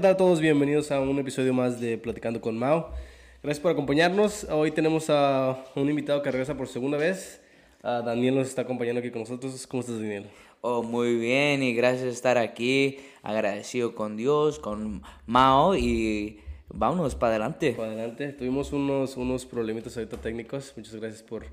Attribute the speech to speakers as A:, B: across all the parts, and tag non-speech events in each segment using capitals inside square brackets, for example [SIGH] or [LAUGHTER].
A: ¿qué tal a todos? Bienvenidos a un episodio más de Platicando con Mao. Gracias por acompañarnos. Hoy tenemos a un invitado que regresa por segunda vez. A Daniel nos está acompañando aquí con nosotros. ¿Cómo estás, Daniel?
B: Oh, muy bien y gracias por estar aquí. Agradecido con Dios, con Mao y vámonos para adelante.
A: Para adelante. Tuvimos unos, unos problemitas ahorita técnicos. Muchas gracias por,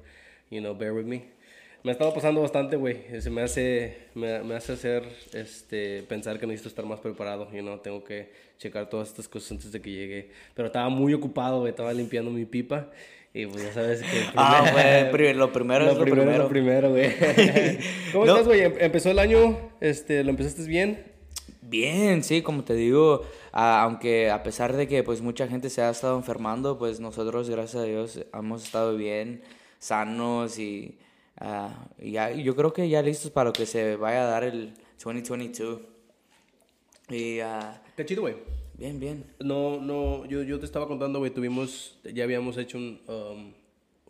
A: you know, bear with me. Me ha estado pasando bastante, güey. Se me hace, me, me, hace hacer, este, pensar que necesito estar más preparado. You know, tengo que checar todas estas cosas antes de que llegue. Pero estaba muy ocupado, güey. Estaba limpiando mi pipa. Y pues ya sabes que... [LAUGHS]
B: ah, güey, lo primero [LAUGHS]
A: lo
B: es lo
A: primero.
B: primero.
A: Lo primero, güey. [LAUGHS] ¿Cómo
B: No.
A: estás, güey? Em- Empezó el año, este, ¿lo empezaste bien?
B: Bien, sí, como te digo, ah, aunque a pesar de que pues mucha gente se ha estado enfermando, pues nosotros, gracias a Dios, hemos estado bien, sanos y ah, ya, yo creo que ya listos para lo que se vaya a dar el 2022. Y ah,
A: Qué chido, güey.
B: bien, bien.
A: No, no, yo, yo te estaba contando, güey, tuvimos, ya habíamos hecho un, um,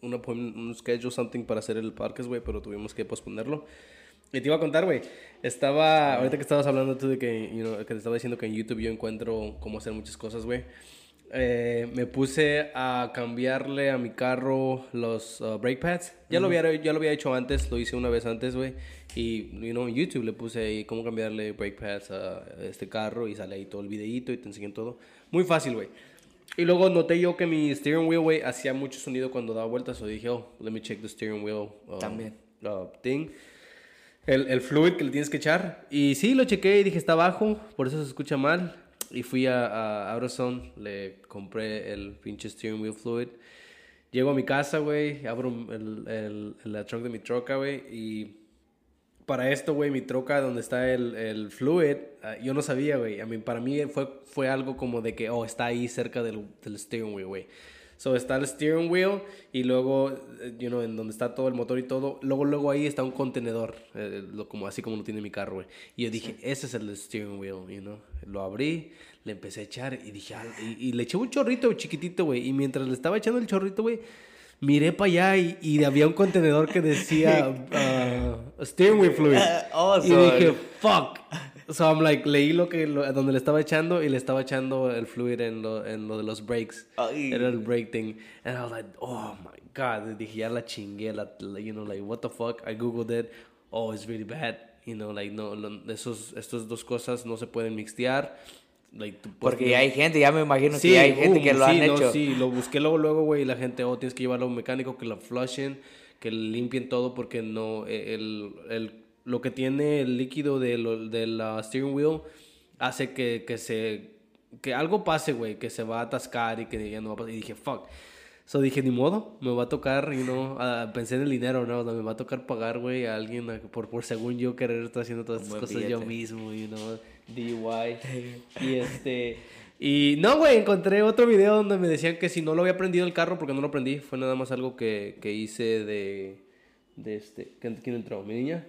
A: un appointment, un schedule, something para hacer el podcast, güey, pero tuvimos que posponerlo. Y te iba a contar, güey, estaba, ahorita que estabas hablando tú de que, you know, que te estaba diciendo que en YouTube yo encuentro cómo hacer muchas cosas, güey. Eh, me puse a cambiarle a mi carro los uh, brake pads. Ya, lo había, ya lo había hecho antes, lo hice una vez antes, güey. Y, you know, en YouTube le puse ahí cómo cambiarle brake pads a este carro y sale ahí todo el videíto y te enseñan todo. Muy fácil, güey. Y luego noté yo que mi steering wheel, güey, hacía mucho sonido cuando daba vueltas. O dije, oh, let me check the steering wheel. um,
B: También.
A: uh, thing. El, el fluid que le tienes que echar. Y sí, lo chequé y dije, está bajo, por eso se escucha mal. Y fui a, a le compré el pinche steering wheel fluid. Llego a mi casa, güey, abro el, el, la trunk de mi troca, güey, y para esto, güey, mi troca donde está el, el fluid, ah, yo no sabía, güey. A mí, para mí fue, fue algo como de que, oh, está ahí cerca del, del steering wheel, güey. So está el steering wheel y luego, eh, you know, en donde está todo el motor y todo, luego, luego ahí está un contenedor, eh, lo, como, así como lo tiene mi carro, güey. Y yo dije, ese es el steering wheel, you know. Lo abrí, le empecé a echar y dije, ah, y, y le eché un chorrito chiquitito, güey. Y mientras le estaba echando el chorrito, güey, miré para allá y, y había un contenedor que decía uh, [LAUGHS] steering wheel fluid.
B: Oh,
A: y
B: so-
A: dije, fuck. So I'm like, leí lo que, lo- donde le estaba echando y le estaba echando el fluid en lo, en lo de los brakes.
B: Ay.
A: Era el brake thing. And I was like, oh my god. Y dije, ya la chingué, la, you know, like, what the fuck. I googled it. Oh, it's really bad. You know, like, no, lo- esos, estas dos cosas no se pueden mixtear. Like,
B: Porque ya hay gente, ya me imagino que ya hay gente
A: uh,
B: que lo han
A: sí, no,
B: hecho.
A: sí, lo busqué luego, luego, güey, y la gente, oh, tienes que llevarlo a un mecánico que lo flushen, que limpien todo porque no, eh, el, el, lo que tiene el líquido de lo- del ah, steering wheel hace que, que se, que algo pase, güey, que se va a atascar y que ya no va a pasar. Y dije, fuck. So dije, ni modo, me va a tocar, you know, ah, pensé en el dinero, ¿no? Me va a tocar pagar, güey, a alguien por, por según yo querer estar haciendo todas estas cosas yo
B: billete.
A: mismo, you know, DUI. [LAUGHS] y este, y no, güey, encontré otro video donde me decían que si no lo había prendido el carro, porque no lo prendí, fue nada más algo que, que hice de, de este, ¿quién quién entró? ¿Mi niña?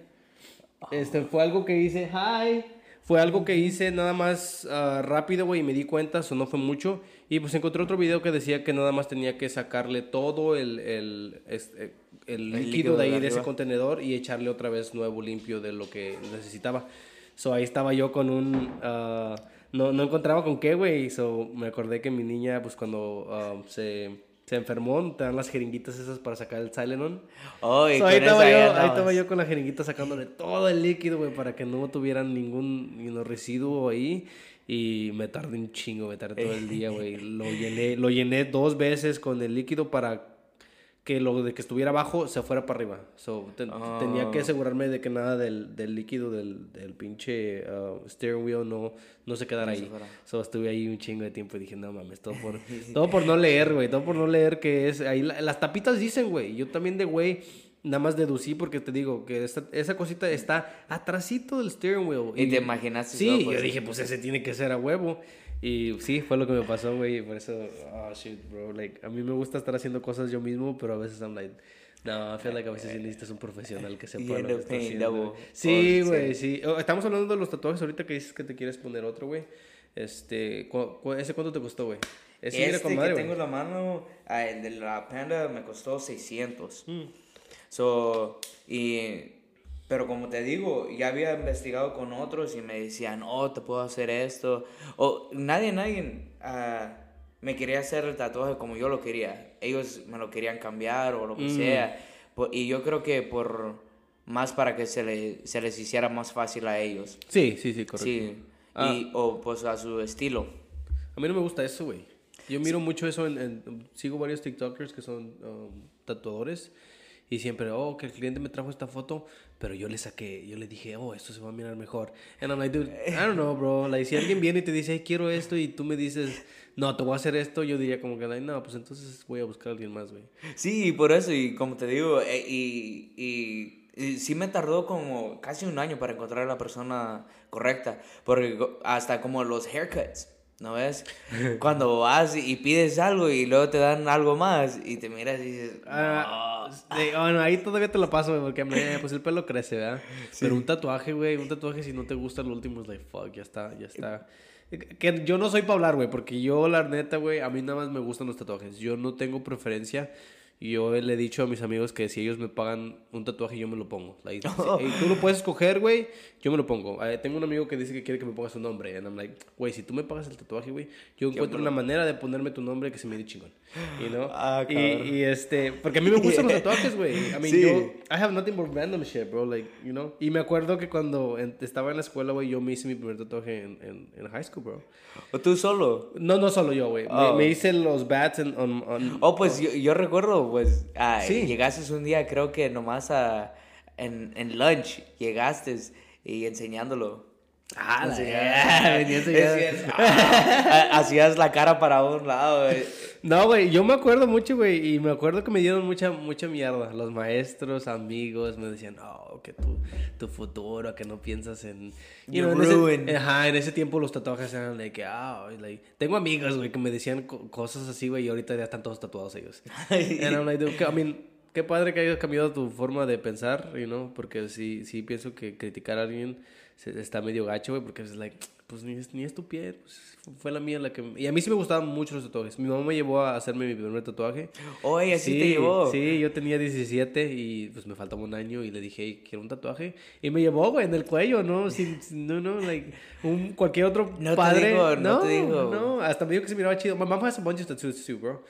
A: Este, fue algo que hice, hi, fue algo que hice nada más ah, rápido, güey, y me di cuenta, eso no fue mucho. Y pues encontré otro video que decía que nada más tenía que sacarle todo el, el, este, el líquido,
B: líquido
A: de ahí
B: de
A: de ese contenedor y echarle otra vez nuevo limpio de lo que necesitaba. So ahí estaba yo con un... ah, no, no encontraba con qué, güey. So me acordé que mi niña, pues cuando ah, se, se enfermó, te dan las jeringuitas esas para sacar el Tylenol.
B: Oh,
A: So, ahí, estaba yo, ahí estaba yo con la jeringuita sacándole todo el líquido, güey, para que no tuvieran ningún know, residuo ahí. Y me tardé un chingo, me tardé todo el día, güey. Lo llené, lo llené dos veces con el líquido para que lo de que estuviera abajo se fuera para arriba. So, te- Tenía que asegurarme de que nada del, del líquido del, del pinche uh, steering wheel no, no se quedara ahí.
B: fuera.
A: So, estuve ahí un chingo de tiempo y dije, no mames, todo por, [LAUGHS] todo por no leer, güey. Todo por no leer que es... Ahí la- las tapitas dicen, güey. Yo también de güey nada más deducí porque te digo que esta- esa cosita está atrasito del steering wheel.
B: Y te imaginaste
A: Sí, yo dije, pues ese tiene que ser a huevo. Y sí, fue lo que me pasó, güey. Por eso, oh shit, bro. Like, a mí me gusta estar haciendo cosas yo mismo, pero a veces I'm like, no, I feel like a veces sí necesitas un profesional que sepa
B: You
A: lo que está haciendo.
B: double.
A: Sí,
B: Oh,
A: güey, sí. Oh, Estamos hablando de los tatuajes ahorita que dices que te quieres poner otro, güey. Este, cu- cu- ¿ese cuánto te costó, güey? Ese
B: Este
A: con
B: que
A: madre,
B: tengo
A: güey.
B: en la mano, ah, el de la Panda me costó 600.
A: Mm.
B: So, y Pero como te digo, ya había investigado con otros y me decían, oh, te puedo hacer esto. O nadie, nadie ah, me quería hacer el tatuaje como yo lo quería. Ellos me lo querían cambiar o lo que
A: Mm.
B: sea. Y yo creo que por más para que se, le- se les hiciera más fácil a ellos.
A: Sí, sí, sí, correcto.
B: Sí.
A: Ah.
B: Y, o pues a su estilo.
A: A mí no me gusta eso, güey. Yo miro mucho eso en, en- Sigo varios TikTokers que son um, tatuadores. Y siempre, oh, que el cliente me trajo esta foto, pero yo le saqué, yo le dije, oh, esto se va a mirar mejor. And I'm like, dude, I don't know, bro. Like, si alguien viene y te dice, hey, quiero esto, y tú me dices, no, te voy a hacer esto, yo diría como que, like, no, pues entonces voy a buscar a alguien más, güey.
B: Sí, por eso, y como te digo, eh, y, y, sí me tardó como casi un año para encontrar a la persona correcta, porque hasta como los haircuts, ¿no ves? Cuando vas y pides algo y luego te dan algo más y te miras y dices,
A: Ah, sí, bueno, ahí todavía te lo paso, güey, porque eh, pues el pelo crece, ¿verdad? Pero un tatuaje, güey, un tatuaje si no te gusta el último es like, fuck, ya está, ya está. Que yo no soy para hablar, güey, porque yo la neta, güey, a mí nada más me gustan los tatuajes. Yo no tengo preferencia. Y yo le he dicho a mis amigos que si ellos me pagan un tatuaje, yo me lo pongo. Like, hey, [LAUGHS] tú lo puedes escoger, güey, yo me lo pongo. Eh, tengo un amigo que dice que quiere que me ponga su nombre. And I'm like, güey, si tú me pagas el tatuaje, güey, yo encuentro una manera de ponerme tu nombre que se me dé chingón. You know?
B: Ah,
A: y, y este, porque a mí me [LAUGHS] gustan los tatuajes, güey. I mean,
B: Sí.
A: yo, I have nothing but random shit, bro, like, you know. Y me acuerdo que cuando en- estaba en la escuela, güey, yo me hice mi primer tatuaje en, en, en high school, bro.
B: ¿o tú solo?
A: No, no solo yo, güey. Me-
B: Oh.
A: Me, hice los bats en, on, on-
B: Oh, pues yo, yo recuerdo, pues, ah,
A: Sí.
B: llegaste un día, creo que nomás a, en, en lunch, llegaste y enseñándolo.
A: Ah, la
B: Enseñaba-
A: venía enseñando.
B: Decías, [LAUGHS] ah, hacías la cara para un lado. güey.
A: No, güey, yo me acuerdo mucho, güey, y me acuerdo que me dieron mucha, mucha mierda. Los maestros, amigos, me decían, no, que tu, tu futuro, que no piensas en...
B: You
A: know, en ese- ajá, en ese tiempo los tatuajes eran de que, ah, like... Tengo amigos, güey, que me decían co- cosas así, güey, y ahorita ya están todos tatuados ellos. [LAUGHS] And I'm like, I mean, qué padre que hayas cambiado tu forma de pensar, you know, porque sí, sí pienso que criticar a alguien está medio gacho, güey, porque es like, pues ni es, ni es tu piel, pues fue la mía la que... Y a mí sí me gustaban mucho los tatuajes. Mi mamá me llevó a hacerme mi primer tatuaje.
B: Oye, así te llevó.
A: Sí, yo tenía 17 y pues me faltaba un año y le dije, "Hey, quiero un tatuaje. Y me llevó, güey, en el cuello, ¿no? Sin, no, no, like, un, cualquier otro
B: No te
A: padre.
B: digo, no te digo.
A: No, hasta me dijo que se miraba chido. My mom has a bunch of tattoos too, bro.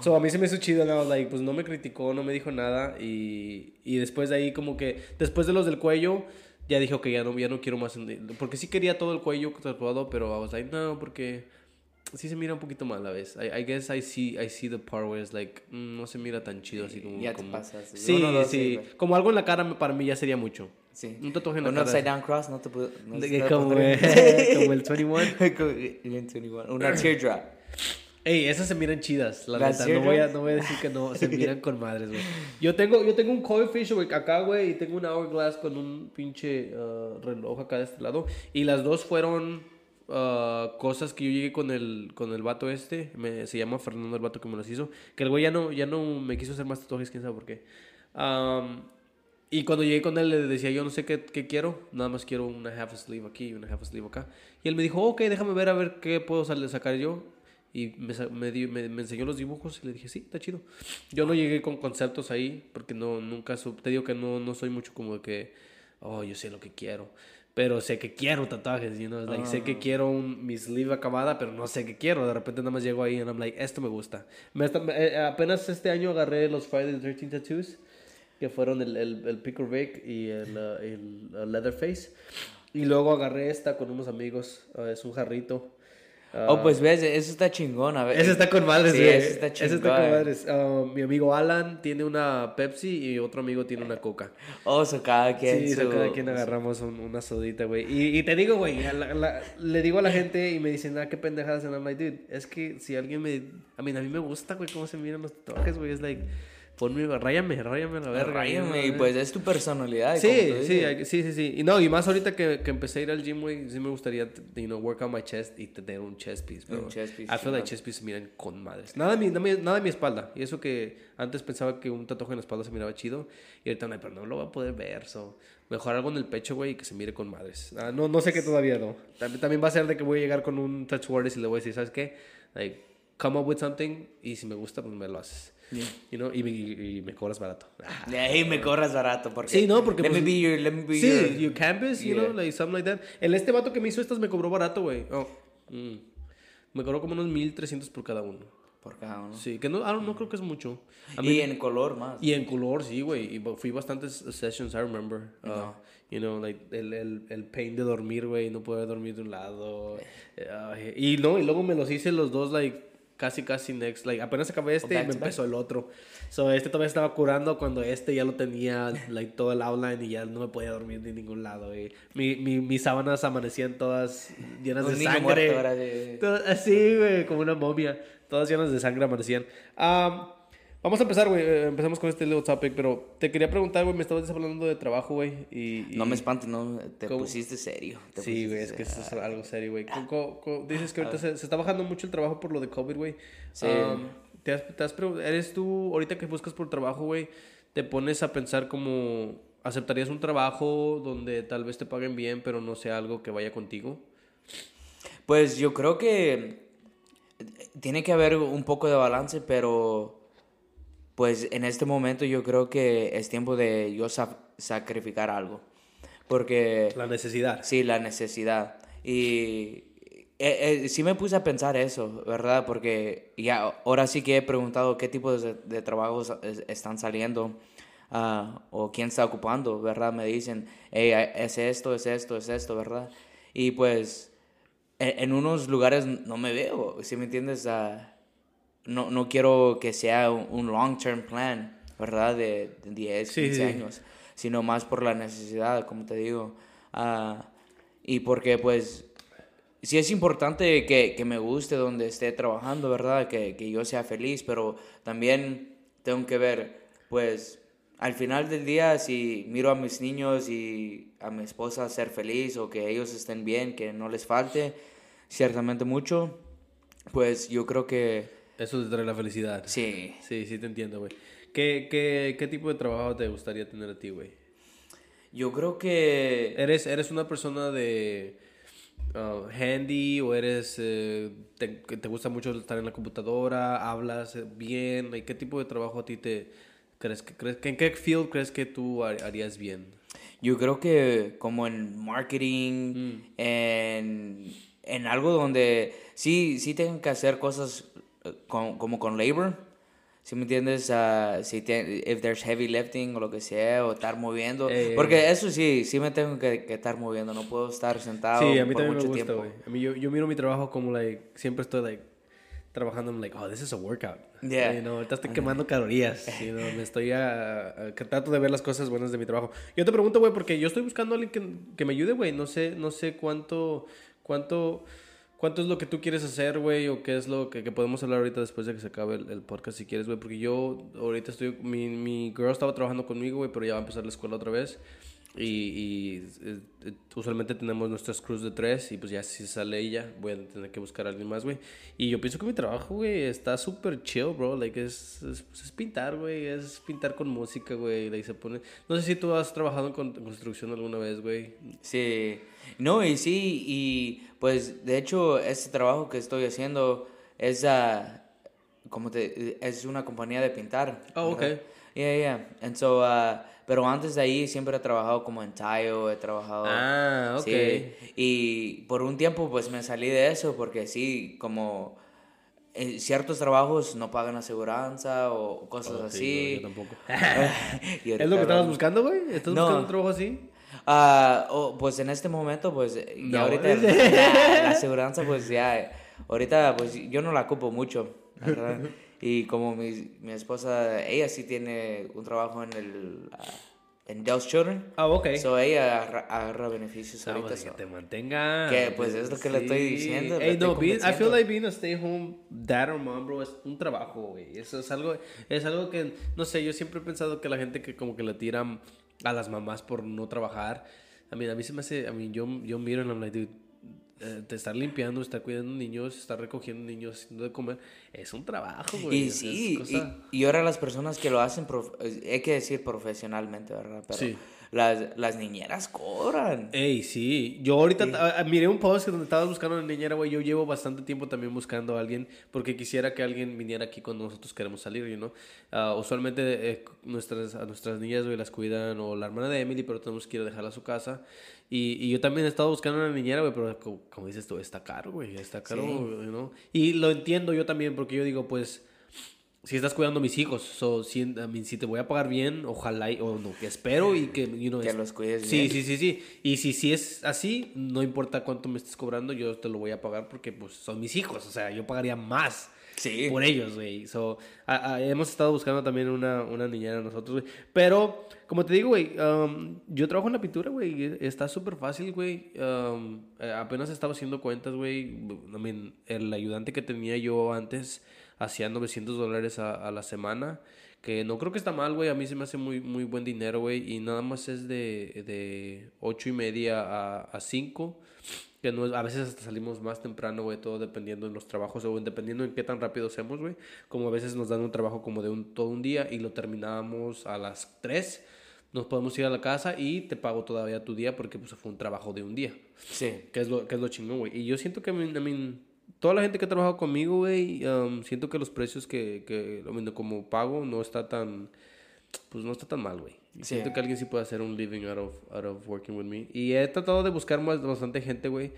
A: So a mí se me hizo chido, was like, pues no me criticó, no me dijo nada. Y, y después de ahí, como que, después de los del cuello, ya dijo que ya no, ya no quiero más. Porque sí quería todo el cuello tatuado, pero I was like, no, porque sí se mira un poquito mal a la vez. I, I guess I see, I see the part where it's like, mm, no se mira tan chido así como.
B: Ya te
A: como-
B: pasas.
A: Sí,
B: Uno, dos,
A: sí.
B: güey.
A: Como algo en la cara para mí ya sería mucho.
B: Sí.
A: Un tatuaje en la
B: Un
A: cara.
B: upside down cross no te puedo. No [LAUGHS]
A: como, el 21. [LAUGHS]
B: Como- bien 21. Una teardrop.
A: Ey, esas se miran chidas, la
B: ¿Las
A: neta. No voy, a, no voy a decir que no, se [LAUGHS] miran con madres, güey. Yo tengo, yo tengo un koi fish, güey, acá, güey, y tengo un hourglass con un pinche ah, reloj acá de este lado. Y las dos fueron ah, cosas que yo llegué con el, con el vato este. Me, se llama Fernando el vato que me las hizo. Que el güey ya no, ya no me quiso hacer más tatuajes, quién sabe por qué. Am, y cuando llegué con él le decía, yo no sé qué, qué quiero, nada más quiero una half sleeve aquí y una half sleeve acá. Y él me dijo, ok, déjame ver a ver qué puedo sacar yo. Y me, me, me, me enseñó los dibujos y le dije, sí, está chido. Yo no llegué con conceptos ahí, porque no, nunca, te digo que no, no soy mucho como de que, oh, yo sé lo que quiero. Pero sé que quiero tatuajes, you know, like, sé que quiero un, mi sleeve acabada, pero no sé qué quiero. De repente nada más llego ahí y I'm like, esto me gusta. Eh, apenas este año agarré los Friday the 13 Tattoos, que fueron el, el, el Picker Vic y el, uh, el uh, Leatherface. Y luego agarré esta con unos amigos, uh, es un jarrito.
B: Oh, pues ves, eso está chingón. A ver.
A: Ese está con madres,
B: Sí, ese está chingón.
A: con madres. Ah, mi amigo Alan tiene una Pepsi y otro amigo tiene una Coca.
B: Oh, so cada quien.
A: Sí, so
B: su-
A: cada quien agarramos un- una sodita, güey. Y, y te digo, güey, le digo a la gente y me dicen, ah, qué pendejadas. And I'm like, dude, es que si alguien me... A mí, a mí me gusta, güey, cómo se miran los tatuajes, güey. Es like, ponme, ráyame, ráyame la verga.
B: Ráyame, y pues es tu personalidad.
A: Sí, sí, sí, sí, sí. Y no, y más ahorita que, que empecé a ir al gym, güey, sí me gustaría, you know, work on my chest y tener un chest piece, bro.
B: Un chest piece,
A: I feel like chest piece se miran con madres. Nada de, mi, nada, de mi- espalda. Y eso que antes pensaba que un tatuaje en la espalda se miraba chido. Y ahorita, no, pero no lo voy a poder ver, so. Mejor algo en el pecho, güey, y que se mire con madres. Ah, no, no sé qué todavía, no. También, también va a ser de que voy a llegar con un tattoo artist y le voy a decir, ¿sabes qué? Like, come up with something y si me gusta, pues me lo haces. You know, y, me- y- y me cobras barato. Ah.
B: De ahí me corras barato. Porque,
A: Sí, no, porque,
B: Let
A: pues,
B: me be your. Let me be
A: Sí,
B: your-
A: you campus, you
B: Yeah.
A: know, like something like that. El este vato que me hizo estas me cobró barato, güey. Oh, mm. Me cobró como unos 1300 por cada uno.
B: Por cada uno.
A: Sí, que no, ah, no creo que es mucho.
B: Y en color más.
A: y en color, sí, güey. Y fui bastantes sessions, I remember. Uh, You know, like el, el, el pain de dormir, güey. No poder dormir de un lado. Eh, y no, y luego me los hice los dos, like, casi, casi next. Like, apenas acabé este y me empezó el otro. So, este todavía estaba curando cuando este ya lo tenía, like, todo el outline y ya no me podía dormir de ningún lado, güey. Mi, mi, mis sábanas amanecían todas llenas
B: Un
A: de sangre.
B: muerto, de-
A: Todas- Así, güey, como una momia. Todas llenas de sangre amanecían. Am, vamos a empezar, güey. Eh, Empezamos con este little topic, pero te quería preguntar, güey. Me estabas hablando de trabajo, güey. Y, y-
B: No me espantes, no. Te
A: ¿Cómo?
B: pusiste serio. te
A: Sí, güey, es que esto es algo serio, güey. Co- Dices que ahorita se, se está bajando mucho el trabajo por lo de COVID, güey.
B: Sí.
A: ¿te has, te has ¿Eres tú, ahorita que buscas por trabajo, güey, te pones a pensar como... ¿Aceptarías un trabajo donde tal vez te paguen bien, pero no sea algo que vaya contigo?
B: Pues yo creo que tiene que haber un poco de balance, pero pues en este momento yo creo que es tiempo de yo sa- sacrificar algo. Porque
A: La necesidad.
B: sí, la necesidad. Y eh, eh, sí me puse a pensar eso, ¿verdad? Porque ya ahora sí que he preguntado qué tipo de, de trabajos es- están saliendo ah, o quién está ocupando, ¿verdad? Me dicen, hey, es esto, es esto, es esto, ¿verdad? Y pues en, en unos lugares no me veo, ¿sí me entiendes? Ah, no, no quiero que sea un, un long-term plan, ¿verdad? De, de 10,
A: Sí,
B: 15
A: sí.
B: años, sino más por la necesidad, como te digo. Ah, y porque pues sí es importante que, que me guste donde esté trabajando, ¿verdad? Que, que yo sea feliz, pero también tengo que ver, pues al final del día, si miro a mis niños y a mi esposa ser feliz o que ellos estén bien, que no les falte ciertamente mucho, pues yo creo que
A: Eso te trae la felicidad.
B: sí.
A: Sí, sí te entiendo, güey. ¿Qué, qué, ¿Qué tipo de trabajo te gustaría tener a ti, güey?
B: Yo creo que...
A: ¿Eres, ¿Eres una persona de uh, handy o eres... eh, te, te gusta mucho estar en la computadora? ¿Hablas eh, bien? ¿Qué tipo de trabajo a ti te... ¿Crees que, crees, que- ¿En qué field crees que tú har- harías bien?
B: Yo creo que como en marketing,
A: Mm.
B: en, en algo donde sí, sí tengan que hacer cosas con- como con labor, ¿sí me entiendes? Ah, si te, if there's heavy lifting o lo que sea, o estar moviendo.
A: Eh,
B: Porque eso sí, sí me tengo que, que estar moviendo, no puedo estar sentado
A: Sí, a mí
B: por
A: también me gusta,
B: tiempo.
A: güey. A mí yo, yo miro mi trabajo como, like, siempre estoy, like, trabajando, I'm like, oh, this is a workout.
B: Yeah.
A: You know, ahorita estoy quemando calorías. you know, me estoy a, a- trato de ver las cosas buenas de mi trabajo. Yo te pregunto, güey, porque yo estoy buscando a alguien que, que me ayude, güey. No sé, no sé cuánto, cuánto, cuánto es lo que tú quieres hacer, güey, o qué es lo que, que podemos hablar ahorita después de que se acabe el, el podcast, si quieres, güey. Porque yo ahorita estoy, mi, mi girl estaba trabajando conmigo, güey, pero ya va a empezar la escuela otra vez. Y, y, eh, eh, usualmente tenemos nuestras crews de tres y pues ya si sale ella voy a tener que buscar a alguien más, güey. Y yo pienso que mi trabajo, güey, está súper chill, bro. Like, es, es, pues, es pintar, güey. Es pintar con música, güey. Like, se pone... No sé si tú has trabajado en con- construcción alguna vez, güey.
B: Sí, no, y sí, y pues de hecho este trabajo que estoy haciendo es, ah, como te, es una compañía de pintar.
A: Oh, ok.
B: ¿verdad? Yeah, yeah. And so, ah, pero antes de ahí siempre he trabajado como en Tayo, he trabajado...
A: Ah, ok.
B: Sí, y por un tiempo pues me salí de eso porque sí, como eh, ciertos trabajos no pagan aseguranza o cosas
A: Oh,
B: así.
A: sí, no, yo tampoco. [LAUGHS]
B: Y [LAUGHS]
A: ¿Es lo que estabas buscando, güey? ¿Estás
B: No.
A: buscando un trabajo así?
B: Ah, oh, pues en este momento, pues ya
A: No.
B: ahorita [LAUGHS] la, la aseguranza, pues ya, ahorita pues yo no la ocupo mucho, ¿verdad? Y como mi, mi esposa, ella sí tiene un trabajo en el, ah, en Dell's Children,
A: Ah, ok.
B: so ella agarra, agarra beneficios
A: Ah,
B: ahorita.
A: pues, que
B: so.
A: te mantenga.
B: Que, pues, es lo que le estoy diciendo, le
A: Ey, no, being- I feel like being a stay home dad or mom, bro, es un trabajo, güey. Eso es algo, es algo que, no sé, yo siempre he pensado que la gente que como que le tiran a las mamás por no trabajar. A mí, a mí se me hace, a mí, yo, yo miro y I'm like, dude, eh, te estar limpiando, estar cuidando niños, estar recogiendo niños, haciendo de comer, es un trabajo, güey.
B: Y sí,
A: cosa-
B: y, y ahora las personas que lo hacen, prof- hay que decir profesionalmente, ¿verdad? Pero
A: Sí.
B: Las, las niñeras cobran.
A: Ey, sí. Yo ahorita a- a- miré un post donde estabas buscando una niñera, güey. Yo llevo bastante tiempo también buscando a alguien porque quisiera que alguien viniera aquí cuando nosotros queremos salir, you know? Ah, usualmente eh, nuestras, a nuestras niñas, güey, las cuidan o la hermana de Emily, pero tenemos que ir a dejarla a su casa. Y, y yo también he estado buscando una niñera, güey, pero como, como dices tú, está caro, güey. Está caro,
B: Sí.
A: you know? Y lo entiendo yo también porque yo digo, pues si estás cuidando a mis hijos, so, si, I mean, si te voy a pagar bien, ojalá, y- o no, que espero y que, you know,
B: Que
A: es-
B: los cuides
A: Sí,
B: bien.
A: sí, sí, sí. Y si, si es así, no importa cuánto me estés cobrando, yo te lo voy a pagar porque, pues, son mis hijos, o sea, yo pagaría más.
B: Sí.
A: Por ellos, güey. So, a- a- hemos estado buscando también una, una niñera nosotros, güey. Pero, como te digo, güey, um, yo trabajo en la pintura, güey. Está súper fácil, güey. Um, eh, apenas estaba haciendo cuentas, güey. I mean, el ayudante que tenía yo antes hacía 900 dólares a, a la semana. Que no creo que está mal, güey. A mí se me hace muy, muy buen dinero, güey. Y nada más es de, de 8 y media a, a 5. Que no es- a veces hasta salimos más temprano, güey, todo dependiendo de los trabajos o dependiendo en qué tan rápido hacemos, güey. Como a veces nos dan un trabajo como de un, todo un día y lo terminamos a las 3. Nos podemos ir a la casa y te pago todavía tu día porque pues fue un trabajo de un día.
B: Sí.
A: Que es lo, que es lo chingón, güey. Y yo siento que, I mean, I mean, toda la gente que ha trabajado conmigo, güey, um, siento que los precios que, que como pago no está tan, pues no está tan mal, güey.
B: Sí.
A: Siento que alguien sí puede hacer un living out of, out of working with me. Y he tratado de buscar más, bastante gente, güey.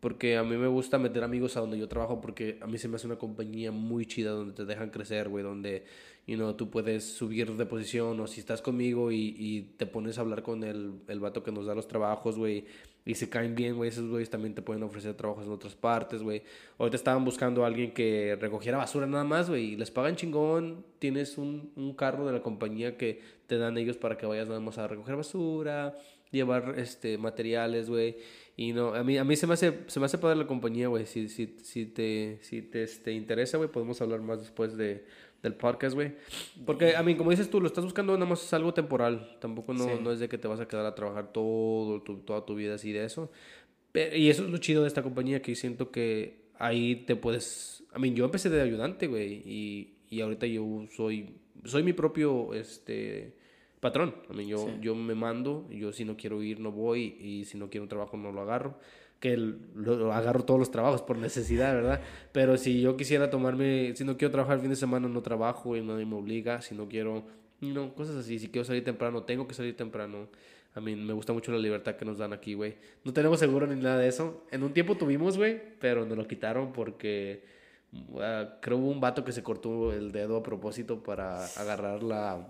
A: Porque a mí me gusta meter amigos a donde yo trabajo porque a mí se me hace una compañía muy chida donde te dejan crecer, güey, donde, you know, tú puedes subir de posición o si estás conmigo y, y te pones a hablar con el, el vato que nos da los trabajos, güey, y se caen bien, güey, esos güeyes también te pueden ofrecer trabajos en otras partes, güey. Ahorita estaban buscando a alguien que recogiera basura nada más, güey, les pagan chingón, tienes un, un carro de la compañía que te dan ellos para que vayas nada más a recoger basura, llevar este materiales, güey. Y no, a mí, a mí se me hace, se me hace padre la compañía, güey. Si, si, si te, si te este, interesa, güey, podemos hablar más después de, del podcast, güey. Porque, a mí, como dices tú, lo estás buscando nada más es algo temporal. Tampoco no,
B: Sí.
A: no es de que te vas a quedar a trabajar todo, tu- toda tu vida así de eso. Pe- y eso es lo chido de esta compañía, que siento que ahí te puedes... A mí, yo empecé de ayudante, güey. Y, y ahorita yo soy, soy mi propio, este patrón. A mí, yo,
B: Sí.
A: yo me mando, yo si no quiero ir no voy y si no quiero un trabajo no lo agarro. Que lo, agarro todos los trabajos por necesidad, ¿verdad? Pero si yo quisiera tomarme, si no quiero trabajar el fin de semana no trabajo y nadie me obliga, si no quiero, no, cosas así, si quiero salir temprano, tengo que salir temprano. A mí me gusta mucho la libertad que nos dan aquí, güey. No tenemos seguro ni nada de eso. En un tiempo tuvimos, güey, pero nos lo quitaron porque ah, creo hubo un vato que se cortó el dedo a propósito para agarrar la,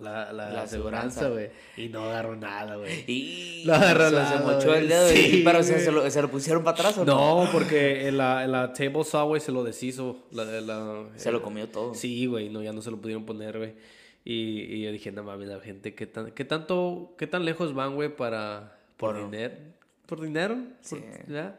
A: la, la,
B: La
A: aseguranza, güey. Y no agarró nada, güey.
B: Y [LAUGHS]
A: Lo agarró
B: se,
A: nada,
B: se mochó el dedo. y-
A: Sí,
B: pero se, lo, se lo pusieron para atrás o no?
A: No, porque en la, en la table saw, güey, se lo deshizo.
B: Se lo comió todo.
A: Sí, güey, no, ya no se lo pudieron poner, güey. Y, y yo dije, no mames, la gente, ¿qué, tan, qué tanto, qué tan lejos van, güey, para... Por,
B: Por-
A: dinero? ¿Por dinero?
B: Sí.
A: Por- ¿Ya?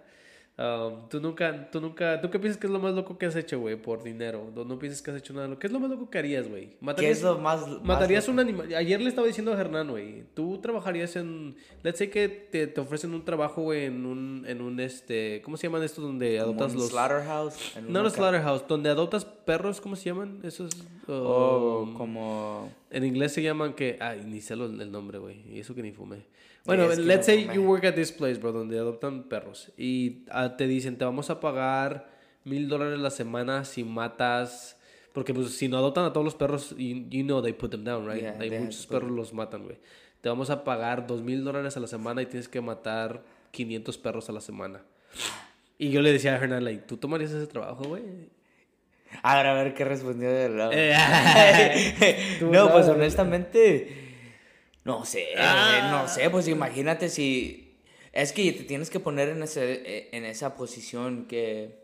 A: Um, tú nunca, tú nunca, ¿tú qué piensas que es lo más loco que has hecho, güey, por dinero? No, no piensas que has hecho nada. lo- ¿Qué es lo más loco que harías, güey?
B: ¿Qué
A: ¿Matarías-
B: es lo más...
A: Matarías
B: loco?
A: un animal. Ayer le estaba diciendo a Hernán, güey. Tú trabajarías en. Let's say que te, te ofrecen un trabajo, güey, en un, en un este. ¿Cómo se llaman estos donde adoptas
B: un
A: los.
B: slaughterhouse. en
A: No
B: ca-
A: slaughterhouse, donde adoptas perros, ¿cómo se llaman? Esos.
B: O
A: um,
B: como...
A: En inglés se llaman que. Ay, ni sé el nombre, güey. Y eso que ni fumé. Bueno, let's say
B: fumé.
A: you work at this place, bro, donde adoptan perros. Y ah, te dicen, te vamos a pagar mil dólares la semana si matas. Porque pues si no adoptan a todos los perros, you, you know they put them down, right?
B: Yeah,
A: Hay muchos perros los matan, güey. Te vamos a pagar dos mil dólares a la semana y tienes que matar 500 perros a la semana. Y yo le decía a Hernán, like, ¿tú tomarías ese trabajo, güey?
B: A ver, a ver qué respondió del lado. [LAUGHS] [LAUGHS] No, pues honestamente, no sé,
A: Ah.
B: no sé, pues imagínate si... Es que te tienes que poner en, ese, en esa posición que...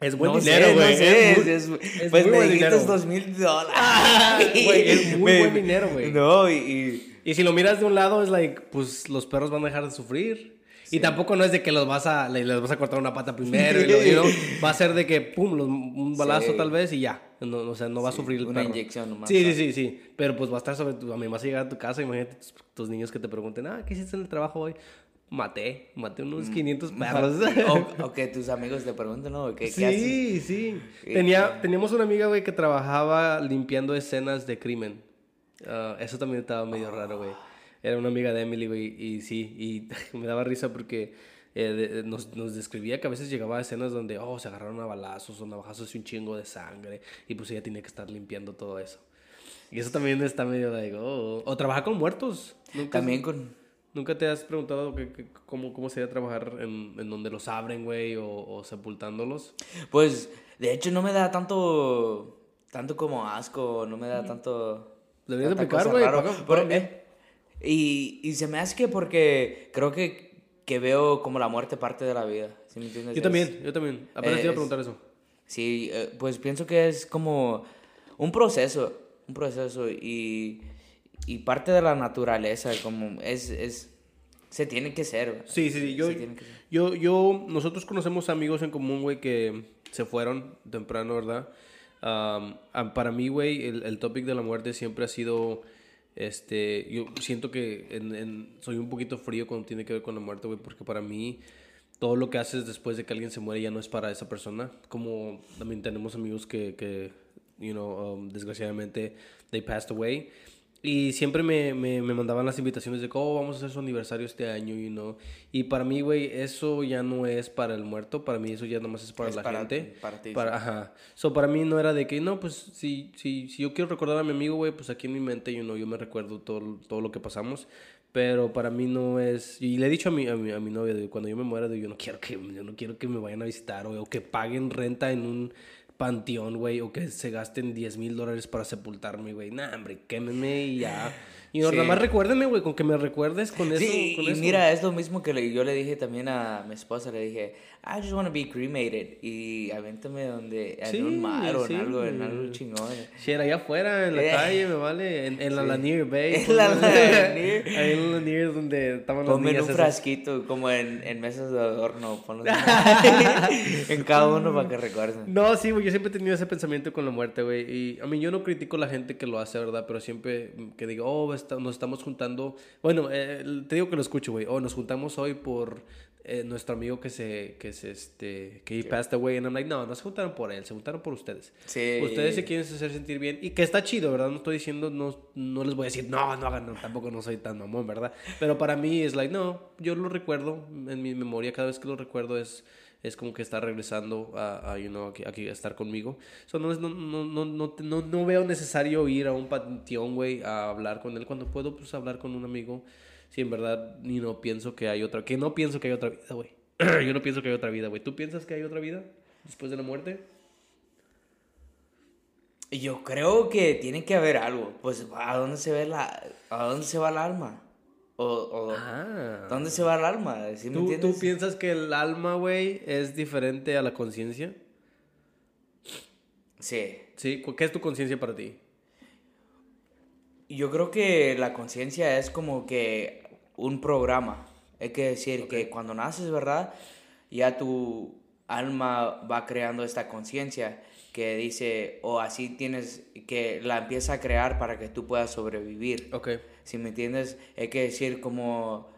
A: Es buen
B: no
A: dinero, güey.
B: no sé,
A: es
B: es-
A: es
B: pues
A: muy
B: me dijiste dos mil dólares.
A: güey, es muy [LAUGHS]
B: Me-
A: buen dinero, güey.
B: No, y... y-
A: Y si lo miras de un lado, es like, pues los perros van a dejar de sufrir. Y tampoco no es de que los vas a, le- les vas a cortar una pata primero. y [LAUGHS] know, va a ser de que, pum, los- un balazo
B: Sí.
A: tal vez y ya. No, o sea, no va a sufrir el
B: una
A: perro.
B: inyección nomás,
A: Sí, sí, sí, sí. Pero pues va a estar sobre tu... A mí vas a llegar a tu casa, imagínate tus, tus niños que te pregunten, ah, ¿qué hiciste en el trabajo hoy? Maté, maté unos 500 [LAUGHS] perros.
B: o, [LAUGHS] o que tus amigos te pregunten, ¿no? ¿Qué, qué haces?
A: Sí, sí. Tenía, teníamos una amiga, güey, que trabajaba limpiando escenas de crimen. Ah, eso también estaba medio raro, güey. Era una amiga de Emily, güey, y sí, y [LAUGHS] me daba risa porque eh, nos, nos, describía que a veces llegaba a escenas donde, oh, se agarraron a balazos o navajazos y un chingo de sangre, y pues ella tenía que estar limpiando todo eso. Y eso también está medio, like, oh, o trabaja con muertos.
B: ¿Nunca, también con...
A: ¿Nunca te has preguntado que, cómo, cómo sería trabajar en, en donde los abren, güey, o, o sepultándolos?
B: Pues, de hecho, no me da tanto, tanto como asco, no me da tanto... Deberías aplicar, güey. Eh, y, y se me hace que porque creo que, que veo como la muerte parte de la vida. ¿sí me entiendes?
A: Yo también, yo también. Apenas te iba a preguntar eso.
B: Sí, eh, pues pienso que es como un proceso, un proceso y, y parte de la naturaleza, como es, es se tiene que ser.
A: Sí, sí, sí. Yo, yo, yo, nosotros conocemos amigos en común, güey, que se fueron temprano, ¿verdad? para mí, güey, el, el topic de la muerte siempre ha sido este, yo siento que en, soy un poquito frío cuando tiene que ver con la muerte, porque para mí todo lo que haces después de que alguien se muere ya no es para esa persona. Como también tenemos amigos que, que you know, um, desgraciadamente, they passed away. Y siempre me, me, me, mandaban las invitaciones de que, oh, vamos a hacer su aniversario este año, you know. Y para mí, güey, eso ya no es para el muerto, para mí eso ya nomás es para la gente. Para ti. Para, ajá. So, para mí no era de que, no, pues, si, si, si yo quiero recordar a mi amigo, güey, pues aquí en mi mente, you know, yo me recuerdo todo, todo lo que pasamos. Pero para mí no es... Y le he dicho a mi, a mi, a mi novia, de, cuando yo me muera, de, yo no quiero que, yo no quiero que me vayan a visitar, o que paguen renta en un panteón, güey, o que se gasten 10 mil dólares para sepultarme, güey. Nah, hombre, quémenme y ya. Y nada más recuérdeme, güey, con que me recuerdes con eso.
B: Sí, y mira, es lo mismo que yo le dije también a mi esposa, le dije, I just want to be cremated. Y avéntame donde, en un mar o en algo, en algo chingón.
A: Sí, allá afuera, en la eh. calle, me vale, en, en la Lanier Bay. [LAUGHS] En la Lanier. [LAUGHS] Ahí en la Lanier donde estaban
B: los niños. un frasquito, como en, en mesas de adorno, [LAUGHS] en cada uno para que recuerden.
A: No, sí, güey, yo siempre he tenido ese pensamiento con la muerte, güey. Y a mí yo no critico a la gente que lo hace, ¿verdad? Pero siempre que digo, oh, nos estamos juntando. Bueno, eh, te digo que lo escucho, güey. Oh, nos juntamos hoy por eh, nuestro amigo que se, que se, este, que he passed away. And I'm like, no, no se juntaron por él, se juntaron por ustedes. Sí. Ustedes se quieren hacer sentir bien. Y que está chido, ¿verdad? No estoy diciendo, no, no les voy a decir, no, no hagan, no, tampoco no soy tan mamón, ¿verdad? Pero para mí es like, no, yo lo recuerdo en mi memoria, cada vez que lo recuerdo es es como que está regresando a, a you know, aquí, aquí, a estar conmigo. So, no, no, no, no, no, no, veo necesario ir a un panteón, güey, a hablar con él. Cuando puedo, pues, hablar con un amigo. Si en verdad ni no pienso que hay otra... Que no pienso que hay otra vida, güey. [CLEARS THROAT] Yo no pienso que hay otra vida, güey. ¿Tú piensas que hay otra vida después de la muerte?
B: Yo creo que tiene que haber algo. Pues, ¿a dónde se ve la... ¿A dónde se va el alma? O, ah. ¿Dónde se va el alma?
A: ¿Tú, piensas que el alma, güey, es diferente a la conciencia?
B: Sí.
A: ¿Sí? ¿Qué es tu conciencia para ti?
B: Yo creo que la conciencia es como que un programa. Hay que decir que cuando naces, ¿verdad? Ya tu alma va creando esta conciencia que dice, o así tienes, que la empieza a crear para que tú puedas sobrevivir.
A: Ok.
B: Si me entiendes, hay que decir como,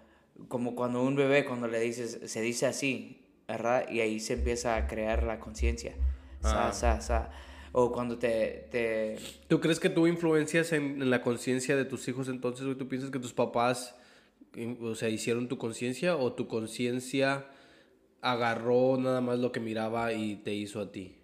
B: como cuando un bebé, cuando le dices, se dice así, ¿verdad? Y ahí se empieza a crear la conciencia. Ah. sa, sa. O cuando te, te...
A: ¿Tú crees que tú influencias en, la conciencia de tus hijos entonces? ¿O tú piensas que tus papás, o sea, hicieron tu conciencia o tu conciencia agarró nada más lo que miraba y te hizo a ti?